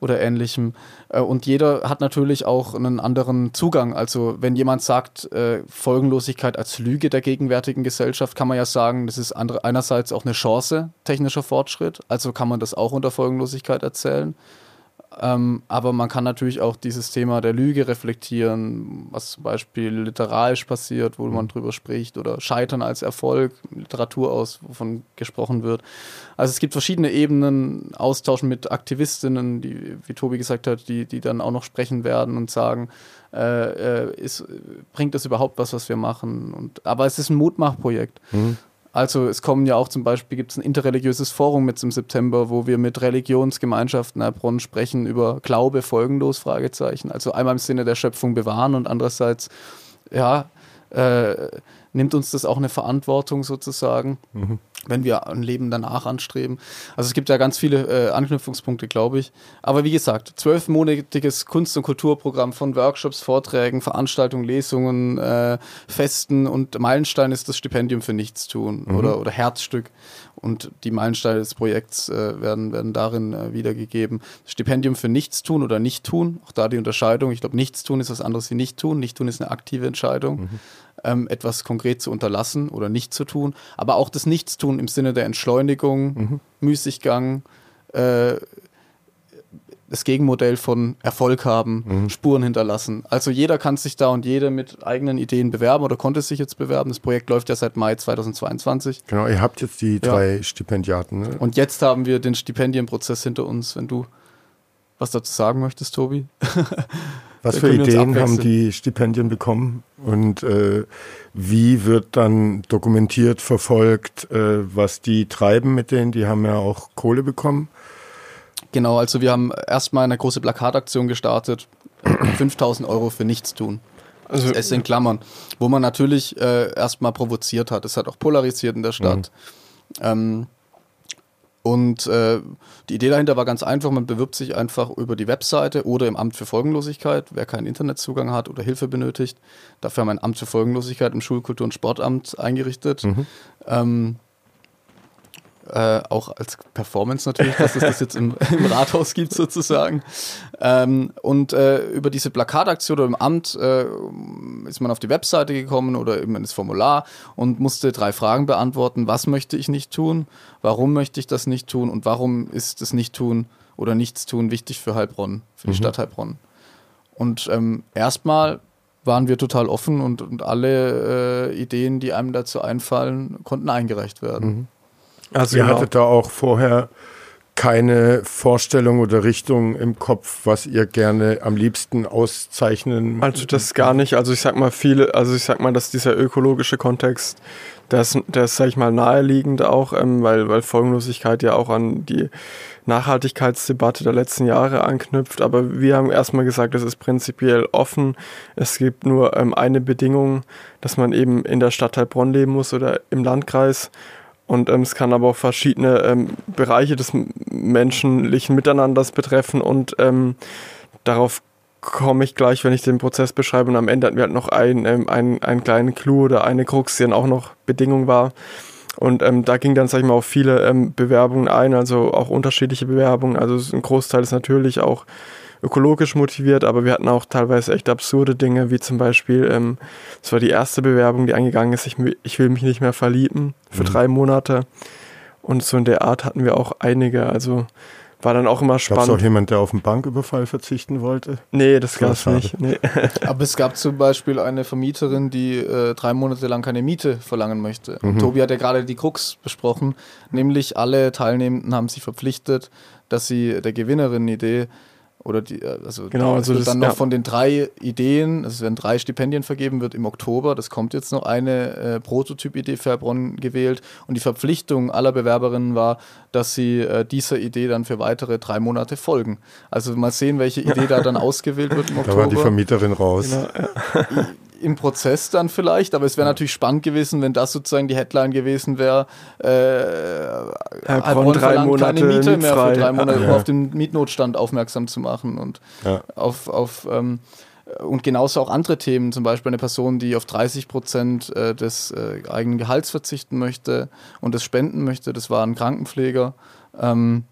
oder ähnlichem. Äh, und jeder hat natürlich auch einen anderen Zugang. Also wenn jemand sagt, äh, Folgenlosigkeit als Lüge der gegenwärtigen Gesellschaft, kann man ja sagen, das ist einerseits auch eine Chance, technischer Fortschritt. Also kann man das auch unter Folgenlosigkeit erzählen. Ähm, aber man kann natürlich auch dieses Thema der Lüge reflektieren, was zum Beispiel literarisch passiert, wo mhm. man drüber spricht, oder Scheitern als Erfolg, Literatur aus, wovon gesprochen wird. Also es gibt verschiedene Ebenen, Austauschen mit Aktivistinnen, die, wie Tobi gesagt hat, die, die dann auch noch sprechen werden und sagen, äh, äh ist, bringt das überhaupt was, was wir machen? Und, aber es ist ein Mutmachprojekt. Mhm. Also es kommen ja auch zum Beispiel, gibt es ein interreligiöses Forum jetzt im September, wo wir mit Religionsgemeinschaften Heilbronn sprechen über Glaube folgenlos, Fragezeichen. Also einmal im Sinne der Schöpfung bewahren und andererseits, ja, äh, nimmt uns das auch eine Verantwortung sozusagen, mhm. wenn wir ein Leben danach anstreben. Also es gibt ja ganz viele äh, Anknüpfungspunkte, glaube ich. Aber wie gesagt, zwölfmonatiges Kunst- und Kulturprogramm von Workshops, Vorträgen, Veranstaltungen, Lesungen, äh, Festen und Meilenstein ist das Stipendium für Nichtstun mhm. oder, oder Herzstück. Und die Meilensteine des Projekts äh, werden, werden darin äh, wiedergegeben. Stipendium für Nichtstun oder Nichttun, auch da die Unterscheidung. Ich glaube, Nichtstun ist was anderes wie Nichttun. Nichttun ist eine aktive Entscheidung. Mhm ähm, etwas konkret zu unterlassen oder nicht zu tun, aber auch das Nichtstun im Sinne der Entschleunigung, mhm. Müßiggang, äh, das Gegenmodell von Erfolg haben, mhm. Spuren hinterlassen. Also jeder kann sich da und jede mit eigenen Ideen bewerben oder konnte sich jetzt bewerben. Das Projekt läuft ja seit Mai 2022. Genau, ihr habt jetzt die drei ja. Stipendiaten. Ne? Und jetzt haben wir den Stipendienprozess hinter uns. Wenn du was dazu sagen möchtest, Tobi? Was für Ideen haben die Stipendien bekommen und äh, wie wird dann dokumentiert, verfolgt, äh, was die treiben mit denen? Die haben ja auch Kohle bekommen. Genau, also wir haben erstmal eine große Plakataktion gestartet, 5000 Euro für nichts tun. Also es in Klammern, wo man natürlich äh, erstmal provoziert hat. Es hat auch polarisiert in der Stadt. Mhm. Ähm, und äh, die Idee dahinter war ganz einfach, man bewirbt sich einfach über die Webseite oder im Amt für Folgenlosigkeit, wer keinen Internetzugang hat oder Hilfe benötigt. Dafür haben wir ein Amt für Folgenlosigkeit im Schulkultur- und Sportamt eingerichtet. Mhm. Ähm, äh, auch als Performance natürlich, dass es das jetzt im, im Rathaus gibt sozusagen. Ähm, und äh, über diese Plakataktion oder im Amt äh, ist man auf die Webseite gekommen oder eben ins Formular und musste drei Fragen beantworten. Was möchte ich nicht tun? Warum möchte ich das nicht tun? Und warum ist das Nicht-Tun oder Nichtstun wichtig für Heilbronn, für die mhm. Stadt Heilbronn? Und ähm, erstmal waren wir total offen und, und alle äh, Ideen, die einem dazu einfallen, konnten eingereicht werden. Mhm. Also ihr genau. hattet da auch vorher keine Vorstellung oder Richtung im Kopf, was ihr gerne am liebsten auszeichnen? Also das gar nicht. Also ich sag mal viele, also ich sag mal, dass dieser ökologische Kontext, das, der ist, sag ich mal, naheliegend auch, ähm, weil, weil Folgenlosigkeit ja auch an die Nachhaltigkeitsdebatte der letzten Jahre anknüpft. Aber wir haben erstmal gesagt, es ist prinzipiell offen. Es gibt nur ähm, eine Bedingung, dass man eben in der Stadt Heilbronn leben muss oder im Landkreis. Und ähm, es kann aber auch verschiedene ähm, Bereiche des menschlichen Miteinanders betreffen und ähm, darauf komme ich gleich, wenn ich den Prozess beschreibe. Und am Ende hatten wir halt noch einen, ähm, einen, einen kleinen Clou oder eine Krux, die dann auch noch Bedingung war. Und ähm, da ging dann, sag ich mal, auch viele ähm, Bewerbungen ein, also auch unterschiedliche Bewerbungen. Also ein Großteil ist natürlich auch ökologisch motiviert, aber wir hatten auch teilweise echt absurde Dinge, wie zum Beispiel, ähm, das war die erste Bewerbung, die eingegangen ist, ich, ich will mich nicht mehr verlieben für mhm. drei Monate. Und so in der Art hatten wir auch einige. Also war dann auch immer spannend. Gab es auch jemand, der auf einen Banküberfall verzichten wollte? Nee, das gab es nicht. Nee. Aber es gab zum Beispiel eine Vermieterin, die äh, drei Monate lang keine Miete verlangen möchte. Mhm. Tobi hat ja gerade die Krux besprochen, nämlich alle Teilnehmenden haben sich verpflichtet, dass sie der Gewinnerin-Idee oder die, äh, also, genau, also das, dann noch ja. von den drei Ideen, es werden drei Stipendien vergeben, wird im Oktober, das kommt jetzt noch eine äh, Prototyp-Idee für Heilbronn gewählt und die Verpflichtung aller Bewerberinnen war, dass sie äh, dieser Idee dann für weitere drei Monate folgen. Also mal sehen, welche Idee da dann ausgewählt wird im Oktober. Da war die Vermieterin raus. Genau, ja. im Prozess dann vielleicht, aber es wäre natürlich spannend gewesen, wenn das sozusagen die Headline gewesen wäre. Äh, Heilbronn drei Monate keine Miete mehr für drei Monate, ja. um auf den Mietnotstand aufmerksam zu machen und ja. auf, auf ähm, und genauso auch andere Themen, zum Beispiel eine Person, die auf 30 Prozent äh, des äh, eigenen Gehalts verzichten möchte und das spenden möchte, das war ein Krankenpfleger. Ähm,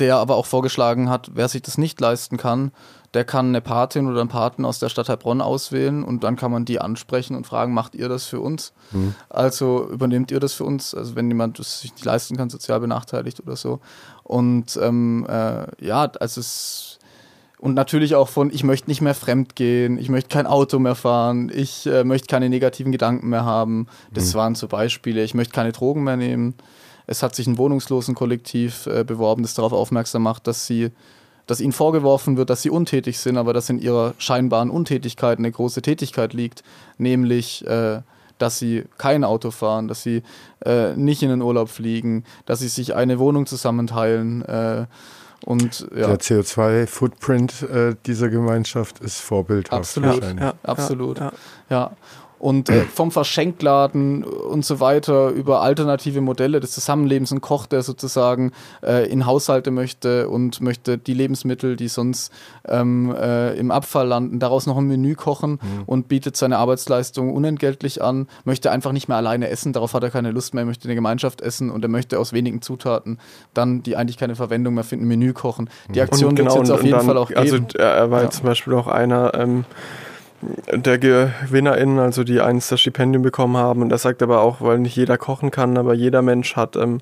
der aber auch vorgeschlagen hat, wer sich das nicht leisten kann, der kann eine Patin oder einen Paten aus der Stadt Heilbronn auswählen und dann kann man die ansprechen und fragen, macht ihr das für uns? Mhm. Also übernehmt ihr das für uns? Also wenn jemand das sich nicht leisten kann, sozial benachteiligt oder so. Und ähm, äh, ja, also es und natürlich auch von, ich möchte nicht mehr fremd gehen, ich möchte kein Auto mehr fahren, ich äh, möchte keine negativen Gedanken mehr haben. Das mhm. waren so Beispiele. Ich möchte keine Drogen mehr nehmen. Es hat sich ein Wohnungslosenkollektiv äh, beworben, das darauf aufmerksam macht, dass sie dass ihnen vorgeworfen wird, dass sie untätig sind, aber dass in ihrer scheinbaren Untätigkeit eine große Tätigkeit liegt, nämlich äh, dass sie kein Auto fahren, dass sie äh, nicht in den Urlaub fliegen, dass sie sich eine Wohnung zusammenteilen. Äh, und, ja. Der CO2-Footprint äh, dieser Gemeinschaft ist vorbildhaft. Absolut, ja, absolut. Ja, ja und äh, vom Verschenkladen und so weiter über alternative Modelle des Zusammenlebens. Ein Koch, der sozusagen äh, in Haushalte möchte und möchte die Lebensmittel, die sonst ähm, äh, im Abfall landen, daraus noch ein Menü kochen mhm. und bietet seine Arbeitsleistung unentgeltlich an, möchte einfach nicht mehr alleine essen, darauf hat er keine Lust mehr, möchte in der Gemeinschaft essen und er möchte aus wenigen Zutaten dann, die eigentlich keine Verwendung mehr finden, Menü kochen. Die mhm. Aktion wird genau, es jetzt auf jeden dann, Fall auch geben. Also er war ja. zum Beispiel auch einer, ähm, der GewinnerInnen, also die eins der Stipendien bekommen haben. Und er sagt aber auch, weil nicht jeder kochen kann, aber jeder Mensch hat ähm,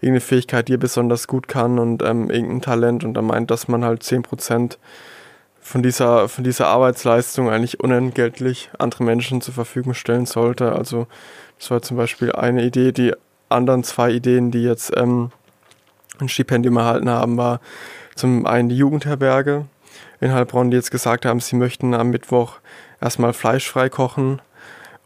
irgendeine Fähigkeit, die er besonders gut kann und ähm, irgendein Talent. Und er meint, dass man halt 10% von dieser, von dieser Arbeitsleistung eigentlich unentgeltlich andere Menschen zur Verfügung stellen sollte. Also das war zum Beispiel eine Idee. Die anderen zwei Ideen, die jetzt ähm, ein Stipendium erhalten haben, war zum einen die Jugendherberge in Heilbronn, die jetzt gesagt haben, sie möchten am Mittwoch erstmal fleischfrei kochen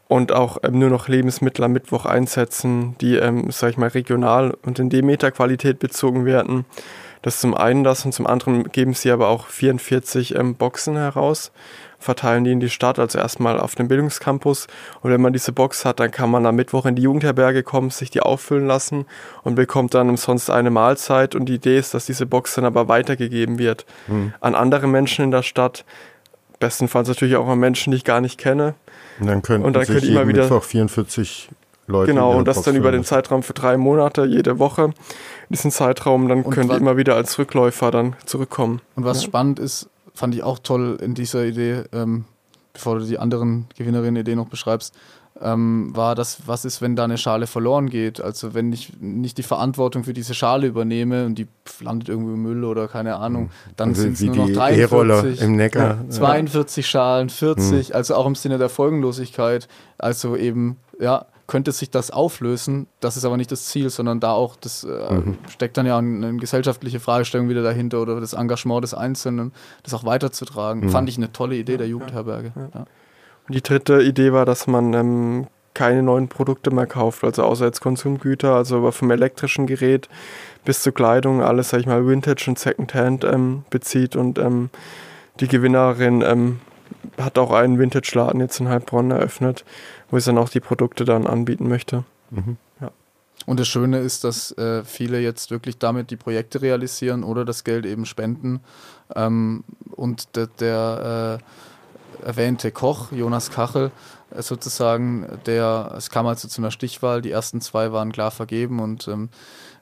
und auch ähm, nur noch Lebensmittel am Mittwoch einsetzen, die, ähm, sag ich mal, regional und in Demeter-Qualität bezogen werden. Das zum einen das und zum anderen geben sie aber auch 44 ähm, Boxen heraus, verteilen die in die Stadt, also erstmal auf dem Bildungscampus. Und wenn man diese Box hat, dann kann man am Mittwoch in die Jugendherberge kommen, sich die auffüllen lassen und bekommt dann umsonst eine Mahlzeit. Und die Idee ist, dass diese Box dann aber weitergegeben wird mhm. an andere Menschen in der Stadt. Bestenfalls natürlich auch an Menschen, die ich gar nicht kenne. Und dann können und dann sich jeden immer wieder Mittwoch 44 Leute. Genau, und das Box dann über den Zeitraum für drei Monate, jede Woche diesen Zeitraum, dann und können die immer wieder als Rückläufer dann zurückkommen. Und was ja. spannend ist, fand ich auch toll in dieser Idee, ähm, bevor du die anderen Gewinnerinnen-Idee noch beschreibst, ähm, war das, was ist, wenn da eine Schale verloren geht? Also wenn ich nicht die Verantwortung für diese Schale übernehme und die landet irgendwo im Müll oder keine Ahnung, mhm. dann also sind es nur noch 43, im Neckar. Ja, 42 Schalen, 40, mhm. also auch im Sinne der Folgenlosigkeit. Also eben, ja, könnte sich das auflösen. Das ist aber nicht das Ziel, sondern da auch, das äh, mhm. steckt dann ja eine, eine, gesellschaftliche Fragestellung wieder dahinter oder das Engagement des Einzelnen, das auch weiterzutragen. Mhm. Fand ich eine tolle Idee der Jugendherberge. Ja. Ja. Und die dritte Idee war, dass man ähm, keine neuen Produkte mehr kauft, also außer jetzt Konsumgüter, also vom elektrischen Gerät bis zur Kleidung, alles, sag ich mal, Vintage und Secondhand ähm, bezieht und ähm, die Gewinnerin ähm, hat auch einen Vintage-Laden jetzt in Heilbronn eröffnet, wo sie dann auch die Produkte dann anbieten möchte. Mhm. Ja. Und das Schöne ist, dass äh, viele jetzt wirklich damit die Projekte realisieren oder das Geld eben spenden. Ähm, und der, der äh, erwähnte Koch, Jonas Kachel, äh, sozusagen, der, es kam also zu einer Stichwahl, die ersten zwei waren klar vergeben und ähm,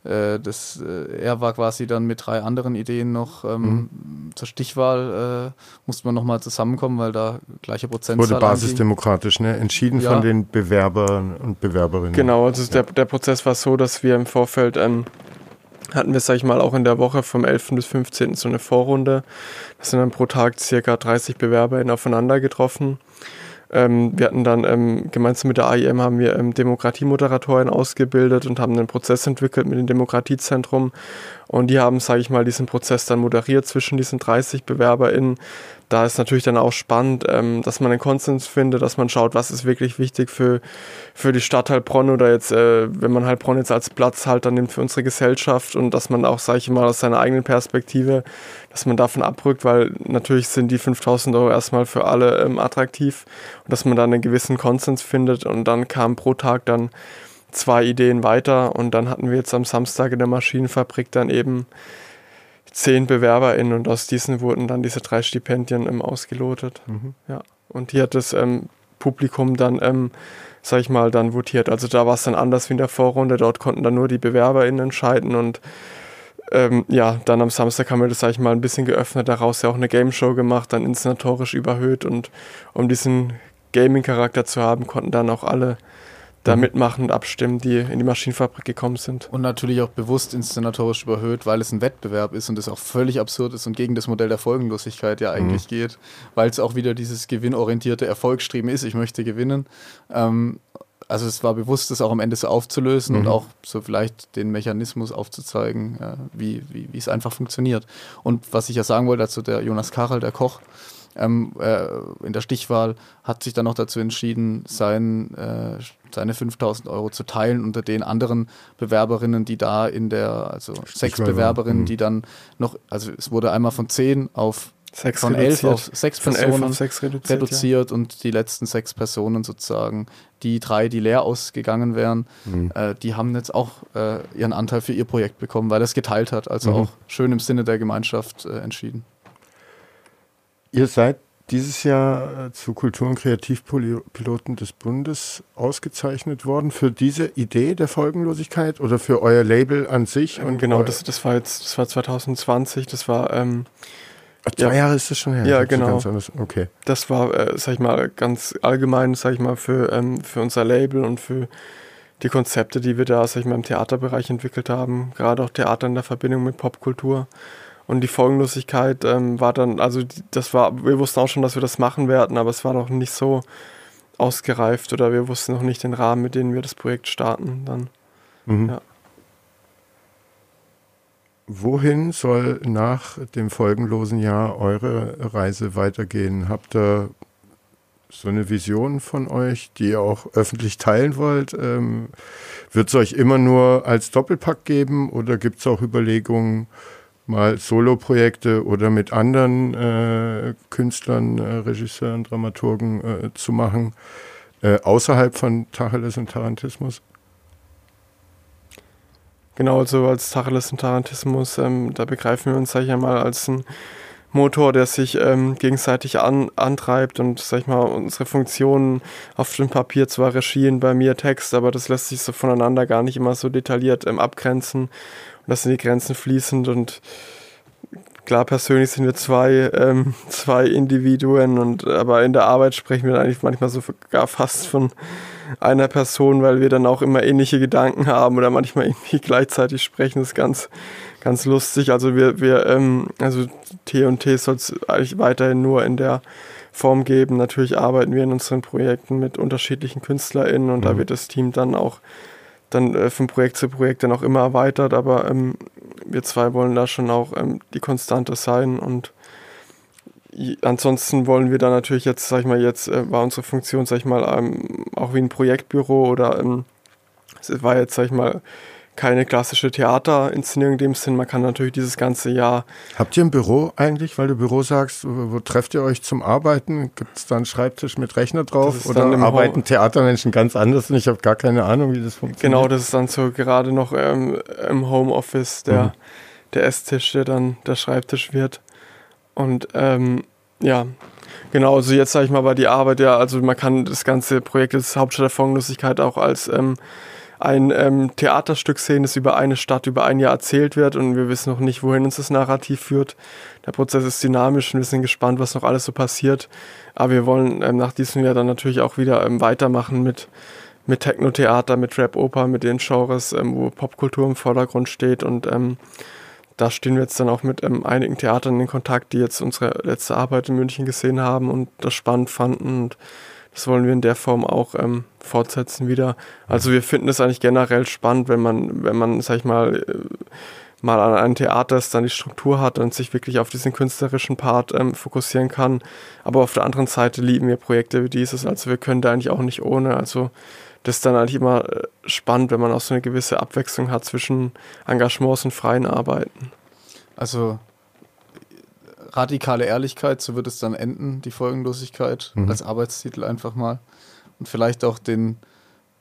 äh, das, äh, er war quasi dann mit drei anderen Ideen noch ähm, mhm. zur Stichwahl, äh, musste man nochmal zusammenkommen, weil da gleiche Prozentzahl Wurde basisdemokratisch ne? entschieden ja. von den Bewerbern und Bewerberinnen. Genau, also ja. der, der Prozess war so, dass wir im Vorfeld ähm, hatten wir, sag ich mal, auch in der Woche vom 11. bis 15. so eine Vorrunde. Das sind dann pro Tag circa 30 BewerberInnen aufeinander getroffen. Ähm, wir hatten dann ähm, gemeinsam mit der AIM haben wir ähm, Demokratiemoderatoren ausgebildet und haben einen Prozess entwickelt mit dem Demokratiezentrum. Und die haben, sage ich mal, diesen Prozess dann moderiert zwischen diesen 30 BewerberInnen, da ist natürlich dann auch spannend, ähm, dass man einen Konsens findet, dass man schaut, was ist wirklich wichtig für, für die Stadt Heilbronn oder jetzt, äh, wenn man Heilbronn jetzt als Platzhalter nimmt für unsere Gesellschaft und dass man auch, sage ich mal, aus seiner eigenen Perspektive, dass man davon abrückt, weil natürlich sind die 5000 Euro erstmal für alle ähm, attraktiv und dass man dann einen gewissen Konsens findet und dann kam pro Tag dann zwei Ideen weiter und dann hatten wir jetzt am Samstag in der Maschinenfabrik dann eben zehn BewerberInnen und aus diesen wurden dann diese drei Stipendien ähm, ausgelotet. Mhm. Ja. Und hier hat das ähm, Publikum dann, ähm, sag ich mal, dann votiert. Also da war es dann anders wie in der Vorrunde. Dort konnten dann nur die BewerberInnen entscheiden und ähm, ja, dann am Samstag haben wir das, sag ich mal, ein bisschen geöffnet, daraus ja auch eine Game Show gemacht, dann inszenatorisch überhöht und um diesen Gaming-Charakter zu haben, konnten dann auch alle da mitmachen und abstimmen, die in die Maschinenfabrik gekommen sind. Und natürlich auch bewusst inszenatorisch überhöht, weil es ein Wettbewerb ist und es auch völlig absurd ist und gegen das Modell der Folgenlosigkeit ja eigentlich mhm. geht, weil es auch wieder dieses gewinnorientierte Erfolgsstreben ist, ich möchte gewinnen. Ähm, also es war bewusst, das auch am Ende so aufzulösen mhm. und auch so vielleicht den Mechanismus aufzuzeigen, äh, wie, wie, wie es einfach funktioniert. Und was ich ja sagen wollte, dazu der Jonas Karel, der Koch, ähm, äh, in der Stichwahl hat sich dann noch dazu entschieden, sein, äh, seine 5000 Euro zu teilen unter den anderen Bewerberinnen, die da in der, also sechs Bewerberinnen, mhm. die dann noch, also es wurde einmal von zehn auf Sechs von elf auf sechs von Personen auf sechs reduziert, reduziert ja. und die letzten sechs Personen sozusagen, die drei, die leer ausgegangen wären, mhm. äh, die haben jetzt auch äh, ihren Anteil für ihr Projekt bekommen, weil er es geteilt hat, also mhm. auch schön im Sinne der Gemeinschaft äh, entschieden. Ihr seid dieses Jahr äh, zu Kultur- und Kreativpiloten des Bundes ausgezeichnet worden für diese Idee der Folgenlosigkeit oder für euer Label an sich? Und genau, das, das war jetzt, das war 2020, das war ähm, Ach, zwei ja, Jahre ist das schon her. Ja, genau. Okay. Das war, äh, sag ich mal, ganz allgemein, sag ich mal, für, ähm, für unser Label und für die Konzepte, die wir da, sag ich mal, im Theaterbereich entwickelt haben. Gerade auch Theater in der Verbindung mit Popkultur. Und die Folgenlosigkeit ähm, war dann, also das war, wir wussten auch schon, dass wir das machen werden, aber es war noch nicht so ausgereift oder wir wussten noch nicht den Rahmen, mit dem wir das Projekt starten dann. Mhm. Ja. wohin soll nach dem folgenlosen Jahr eure Reise weitergehen? Habt ihr so eine Vision von euch, die ihr auch öffentlich teilen wollt? Ähm, Wird es euch immer nur als Doppelpack geben oder gibt es auch Überlegungen, mal Solo-Projekte oder mit anderen äh, Künstlern, äh, Regisseuren, Dramaturgen äh, zu machen, äh, außerhalb von Tacheles und Tarantismus? Genau, so als Tacheles und Tarantismus, ähm, da begreifen wir uns, sag ich einmal, als ein Motor, der sich ähm, gegenseitig an, antreibt und, sag ich mal, unsere Funktionen auf dem Papier zwar Regie bei mir Text, aber das lässt sich so voneinander gar nicht immer so detailliert ähm, abgrenzen. Und das sind die Grenzen fließend und klar, persönlich sind wir zwei, ähm, zwei Individuen und aber in der Arbeit sprechen wir eigentlich manchmal sogar fast von einer Person, weil wir dann auch immer ähnliche Gedanken haben oder manchmal irgendwie gleichzeitig sprechen. Das ist ganz, ganz lustig. Also wir, wir, ähm, also T und T soll es eigentlich weiterhin nur in der Form geben. Natürlich arbeiten wir in unseren Projekten mit unterschiedlichen KünstlerInnen und mhm. da wird das Team dann auch dann äh, von Projekt zu Projekt dann auch immer erweitert, aber ähm, wir zwei wollen da schon auch ähm, die Konstante sein und ansonsten wollen wir da natürlich jetzt, sag ich mal, jetzt äh, war unsere Funktion, sag ich mal, ähm, auch wie ein Projektbüro oder ähm, es war jetzt, sag ich mal, keine klassische Theaterinszenierung in dem Sinn. Man kann natürlich dieses ganze Jahr. Habt ihr ein Büro eigentlich, weil du Büro sagst, wo, trefft ihr euch zum Arbeiten? Gibt es da einen Schreibtisch mit Rechner drauf? Oder arbeiten Theatermenschen ganz anders und ich habe gar keine Ahnung, wie das funktioniert? Genau, das ist dann so gerade noch ähm, im Homeoffice der, mhm. der Esstisch, der dann der Schreibtisch wird. Und ähm, ja, genau, also jetzt sage ich mal, war die Arbeit ja, also man kann das ganze Projekt des Hauptstadt der Folgenlosigkeit auch als ähm, ein ähm, Theaterstück sehen, das über eine Stadt über ein Jahr erzählt wird und wir wissen noch nicht, wohin uns das Narrativ führt. Der Prozess ist dynamisch und wir sind gespannt, was noch alles so passiert. Aber wir wollen ähm, nach diesem Jahr dann natürlich auch wieder ähm, weitermachen mit, mit Techno-Theater, mit Rap-Oper, mit den Genres, ähm, wo Popkultur im Vordergrund steht und ähm, da stehen wir jetzt dann auch mit ähm, einigen Theatern in Kontakt, die jetzt unsere letzte Arbeit in München gesehen haben und das spannend fanden. Und das wollen wir in der Form auch ähm, fortsetzen wieder. Also wir finden es eigentlich generell spannend, wenn man, wenn man, sag ich mal, äh, mal an ein Theater ist, dann die Struktur hat und sich wirklich auf diesen künstlerischen Part ähm, fokussieren kann. Aber auf der anderen Seite lieben wir Projekte wie dieses. Also wir können da eigentlich auch nicht ohne. Also das ist dann eigentlich immer äh, spannend, wenn man auch so eine gewisse Abwechslung hat zwischen Engagements und freien Arbeiten. Also radikale Ehrlichkeit, so wird es dann enden, die Folgenlosigkeit mhm. als Arbeitstitel einfach mal. Und vielleicht auch den,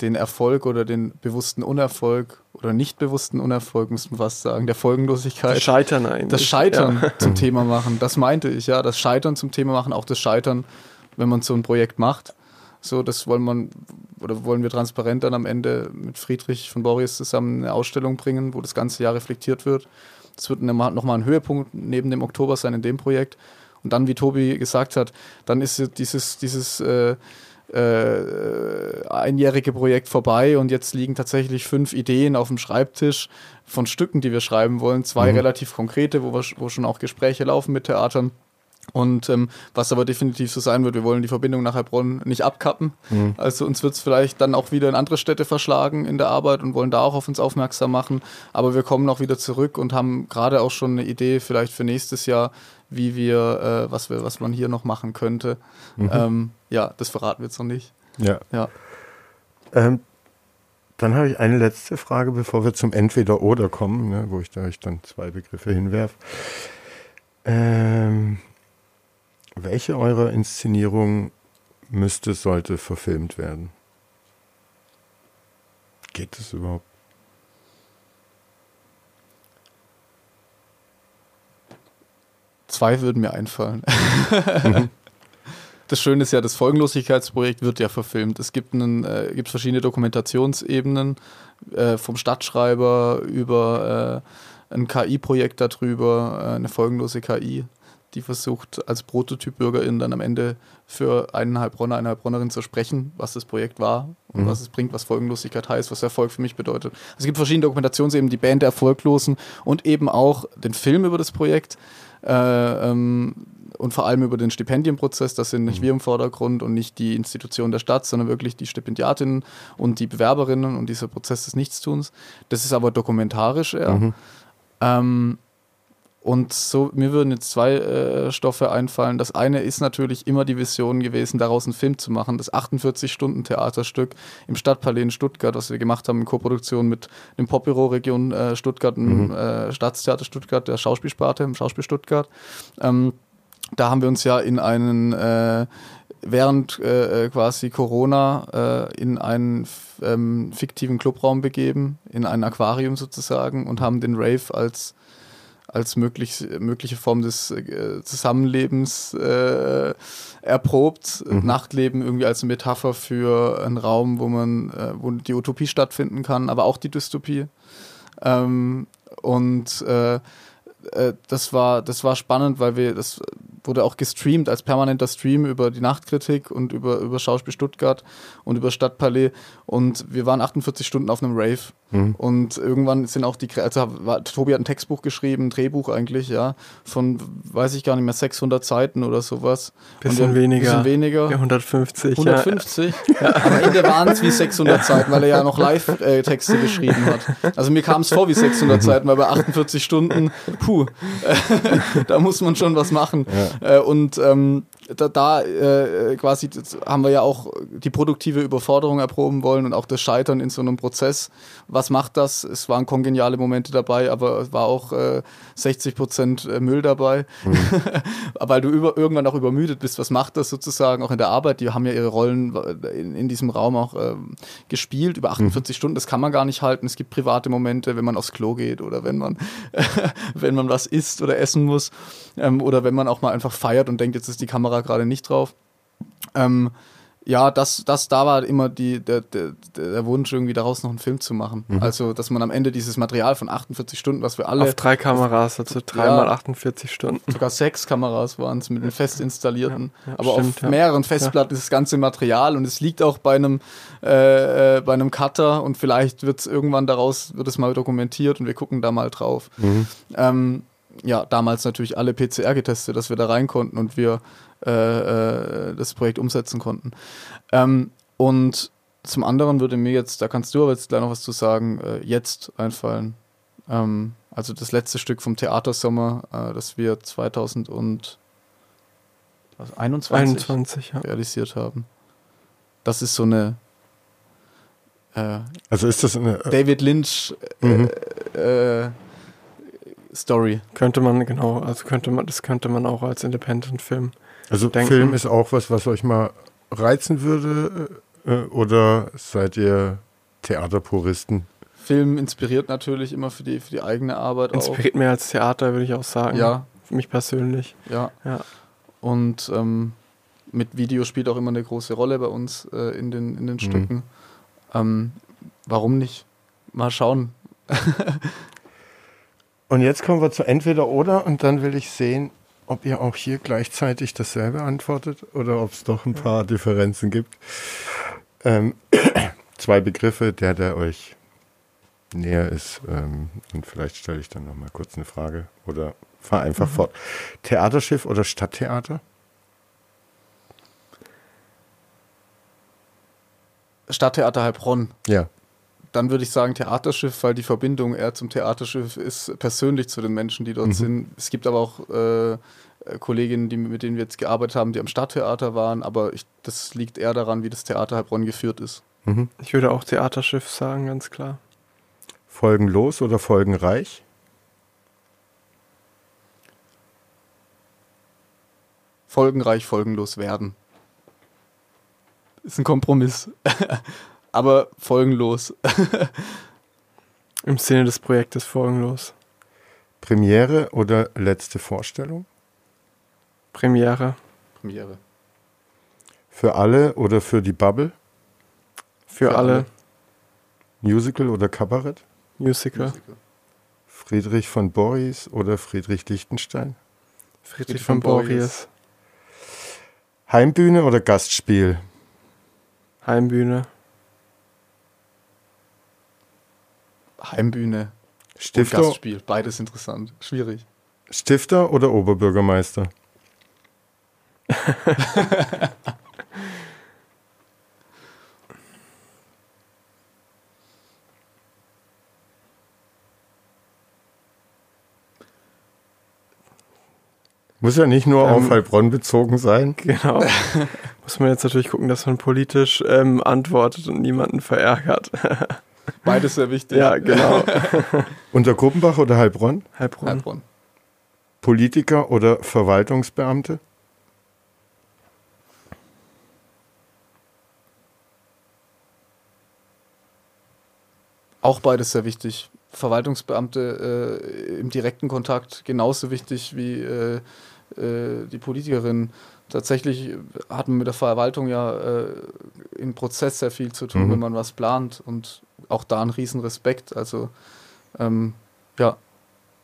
den Erfolg oder den bewussten Unerfolg oder nicht bewussten Unerfolg, müssen wir fast sagen, der Folgenlosigkeit. Das Scheitern eigentlich. Das Scheitern ja. zum Thema machen. Das meinte ich, ja. Das Scheitern zum Thema machen, auch das Scheitern, wenn man so ein Projekt macht. So, das wollen man oder wollen wir transparent dann am Ende mit Friedrich von Boris zusammen eine Ausstellung bringen, wo das ganze Jahr reflektiert wird. Das wird nochmal ein Höhepunkt neben dem Oktober sein in dem Projekt. Und dann, wie Tobi gesagt hat, dann ist dieses, dieses äh, äh, einjährige Projekt vorbei und jetzt liegen tatsächlich fünf Ideen auf dem Schreibtisch von Stücken, die wir schreiben wollen. Zwei mhm. relativ konkrete, wo, wir, wo schon auch Gespräche laufen mit Theatern. Und ähm, was aber definitiv so sein wird, wir wollen die Verbindung nach Heilbronn nicht abkappen. Mhm. Also uns wird es vielleicht dann auch wieder in andere Städte verschlagen in der Arbeit und wollen da auch auf uns aufmerksam machen. Aber wir kommen auch wieder zurück und haben gerade auch schon eine Idee vielleicht für nächstes Jahr, wie wir, äh, was wir, was man hier noch machen könnte. Mhm. Ähm, ja, das verraten wir jetzt noch nicht. Ja. ja. Ähm, dann habe ich eine letzte Frage, bevor wir zum Entweder-Oder kommen, ne, wo ich da euch dann zwei Begriffe hinwerfe. Ähm, welche eurer Inszenierungen müsste, sollte verfilmt werden? Geht das überhaupt? Zwei würden mir einfallen. Mhm. Das Schöne ist ja, das Folgenlosigkeitsprojekt wird ja verfilmt. Es gibt, einen, äh, gibt verschiedene Dokumentationsebenen, äh, vom Stadtschreiber über äh, ein KI-Projekt darüber, äh, eine folgenlose KI die versucht, als Prototyp-Bürgerin dann am Ende für einen Heilbronner, eine Heilbronnerin zu sprechen, was das Projekt war und mhm. was es bringt, was Folgenlosigkeit heißt, was Erfolg für mich bedeutet. Also es gibt verschiedene Dokumentationsebenen, die Band der Erfolglosen und eben auch den Film über das Projekt. Äh, ähm, und vor allem über den Stipendienprozess, das sind nicht mhm. wir im Vordergrund und nicht die Institution der Stadt, sondern wirklich die Stipendiatinnen und die Bewerberinnen und dieser Prozess des Nichtstuns. Das ist aber dokumentarisch eher. Mhm. Ähm, und so, mir würden jetzt zwei äh, Stoffe einfallen. Das eine ist natürlich immer die Vision gewesen, daraus einen Film zu machen. Das 48-Stunden-Theaterstück im Stadtpalais in Stuttgart, was wir gemacht haben in Koproduktion mit dem Popbüro Region äh, Stuttgart, dem mhm. äh, Staatstheater Stuttgart, der Schauspielsparte im Schauspiel Stuttgart. Ähm, da haben wir uns ja in einen äh, während äh, äh, quasi Corona äh, in einen ähm, fiktiven Clubraum begeben, in ein Aquarium sozusagen und haben den Rave als als möglich, mögliche Form des äh, Zusammenlebens äh, erprobt. Mhm. Nachtleben irgendwie als Metapher für einen Raum, wo man, äh, wo die Utopie stattfinden kann, aber auch die Dystopie. Ähm, und äh, äh, das war, das war spannend, weil wir, das wurde auch gestreamt als permanenter Stream über die Nachtkritik und über, über Schauspiel Stuttgart und über Stadtpalais. Und wir waren 48 Stunden auf einem Rave. Mhm. Und irgendwann sind auch die, also war, Tobi hat ein Textbuch geschrieben, ein Drehbuch eigentlich, ja, von, weiß ich gar nicht mehr, 600 Seiten oder sowas. Bisschen wir, weniger. Bisschen weniger. Ja, 150. 150? Ja. Am Ende waren es wie 600 Seiten, weil er ja noch Live-Texte geschrieben hat. Also mir kam es vor wie 600 Seiten, weil bei 48 Stunden, puh, da muss man schon was machen. Ja. Äh, und ähm, da, da äh, quasi haben wir ja auch die produktive Überforderung erproben wollen und auch das Scheitern in so einem Prozess. Was macht das? Es waren kongeniale Momente dabei, aber es war auch äh, 60 Prozent äh, Müll dabei, mhm. weil du über, irgendwann auch übermüdet bist. Was macht das sozusagen auch in der Arbeit? Die haben ja ihre Rollen in, in diesem Raum auch äh, gespielt über 48 mhm. Stunden. Das kann man gar nicht halten. Es gibt private Momente, wenn man aufs Klo geht oder wenn man, wenn man was isst oder essen muss ähm, oder wenn man auch mal einfach feiert und denkt, jetzt ist die Kamera Kamera gerade nicht drauf. Ähm, ja, das, das, da war immer die, der, der, der Wunsch, irgendwie daraus noch einen Film zu machen. Mhm. Also, dass man am Ende dieses Material von 48 Stunden, was wir alle. Auf drei Kameras, also dreimal ja, 48 Stunden. Sogar sechs Kameras waren es mit den fest installierten. Ja, ja, aber stimmt, auf mehreren Festplatten ist das ganze Material und es liegt auch bei einem, äh, äh, bei einem Cutter und vielleicht wird es irgendwann daraus, wird es mal dokumentiert und wir gucken da mal drauf. Mhm. Ähm, ja, damals natürlich alle PCR getestet, dass wir da rein konnten und wir äh, äh, das Projekt umsetzen konnten. Ähm, und zum anderen würde mir jetzt, da kannst du aber jetzt gleich noch was zu sagen, äh, jetzt einfallen. Ähm, also das letzte Stück vom Theatersommer, äh, das wir 2021 21, ja. realisiert haben. Das ist so eine äh, also ist das eine äh, David Lynch mhm. Story. Könnte man, genau, also könnte man, das könnte man auch als Independent-Film also denken. Film ist auch was, was euch mal reizen würde äh, oder seid ihr Theaterpuristen? Film inspiriert natürlich immer für die, für die eigene Arbeit. Inspiriert auch. mehr als Theater, würde ich auch sagen. Ja. Für mich persönlich. Ja. ja. Und ähm, mit Video spielt auch immer eine große Rolle bei uns äh, in den, in den mhm. Stücken. Ähm, warum nicht? Mal schauen. und jetzt kommen wir zu entweder oder und dann will ich sehen, ob ihr auch hier gleichzeitig dasselbe antwortet oder ob es doch ein paar Differenzen gibt. Ähm, zwei Begriffe, der, der euch näher ist. Ähm, und vielleicht stelle ich dann noch mal kurz eine Frage oder fahre einfach mhm. fort. Theaterschiff oder Stadttheater? Stadttheater Heilbronn. Ja. Dann würde ich sagen Theaterschiff, weil die Verbindung eher zum Theaterschiff ist persönlich zu den Menschen, die dort mhm. sind. Es gibt aber auch äh, Kolleginnen, die, mit denen wir jetzt gearbeitet haben, die am Stadttheater waren, aber ich, das liegt eher daran, wie das Theater Heilbronn geführt ist. Mhm. Ich würde auch Theaterschiff sagen, ganz klar. Folgenlos oder folgenreich? Folgenreich, folgenlos werden. Ist ein Kompromiss. aber folgenlos. Im Sinne des Projektes folgenlos. Premiere oder letzte Vorstellung? Premiere. Premiere. Für alle oder für die Bubble? Für, für alle. alle. Musical oder Kabarett? Musical. Musical. Friedrich von Boris oder Friedrich Lichtenstein? Friedrich, Friedrich von, von Boris. Heimbühne oder Gastspiel? Heimbühne. Heimbühne Stifter. Und Gastspiel. Beides interessant. Schwierig. Stifter oder Oberbürgermeister? Muss ja nicht nur ähm, auf Heilbronn bezogen sein. Genau. Muss man jetzt natürlich gucken, dass man politisch ähm, antwortet und niemanden verärgert. Beides sehr wichtig. Ja, genau. Unter Gruppenbach oder Heilbronn? Heilbronn. Heilbronn. Politiker oder Verwaltungsbeamte? Auch beides sehr wichtig. Verwaltungsbeamte äh, im direkten Kontakt genauso wichtig wie äh, äh, die Politikerin. Tatsächlich hat man mit der Verwaltung ja äh, im Prozess sehr viel zu tun, mhm. wenn man was plant und auch da ein Riesenrespekt. Also ähm, ja.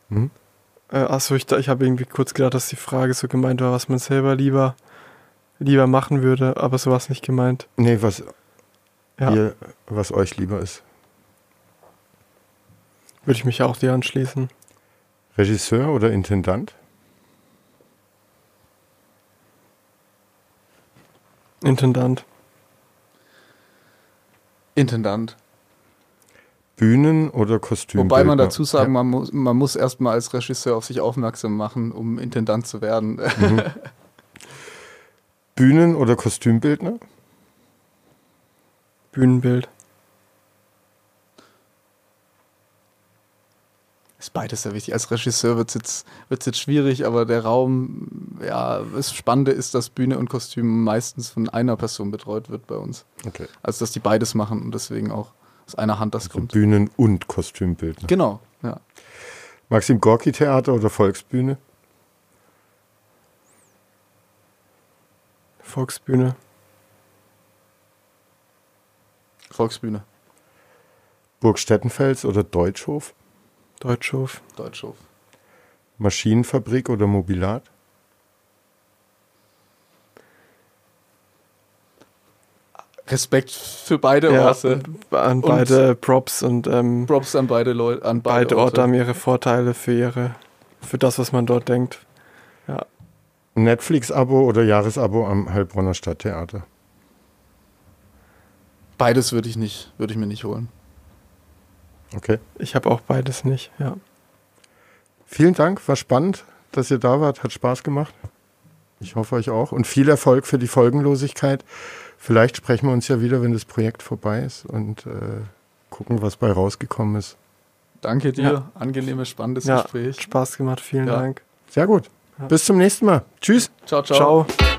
Mhm. Äh, achso, ich, ich habe irgendwie kurz gedacht, dass die Frage so gemeint war, was man selber lieber, lieber machen würde, aber so war es nicht gemeint. Nee, was, ja. ihr, was euch lieber ist. Würde ich mich auch dir anschließen. Regisseur oder Intendant? Intendant. Intendant. Bühnen- oder Kostüm? Wobei man dazu sagen, ja. man, muss, man muss erstmal als Regisseur auf sich aufmerksam machen, um Intendant zu werden. Mhm. Bühnen- oder Kostümbildner? Bühnenbild. ist beides sehr wichtig. Als Regisseur wird es jetzt, wird's jetzt schwierig, aber der Raum, ja, das Spannende ist, dass Bühne und Kostüm meistens von einer Person betreut wird bei uns. Okay. Also, dass die beides machen und deswegen auch aus einer Hand das also kommt. Bühnen- und Kostümbild. Ne? Genau, ja. Maxim Gorki Theater oder Volksbühne? Volksbühne. Volksbühne. Burg Stettenfels oder Deutschhof? Deutschhof. Deutschhof. Maschinenfabrik oder Mobilat? Respekt für beide ja, Orte. An beide und Props und ähm, Props an beide Leute. An beide, beide Orte. Orte haben ihre Vorteile für ihre, für das, was man dort denkt. Ja. Netflix-Abo oder Jahresabo am Heilbronner Stadttheater? Beides würde ich nicht, würde ich mir nicht holen. Okay. Ich habe auch beides nicht, ja. Vielen Dank, war spannend, dass ihr da wart, hat Spaß gemacht. Ich hoffe euch auch. Und viel Erfolg für die Folgenlosigkeit. Vielleicht sprechen wir uns ja wieder, wenn das Projekt vorbei ist und äh, gucken, was bei rausgekommen ist. Danke dir. Ja. Angenehmes, spannendes ja, Gespräch. Spaß gemacht. Vielen ja. Dank. Sehr gut. Bis zum nächsten Mal. Tschüss. Ciao, ciao. Ciao.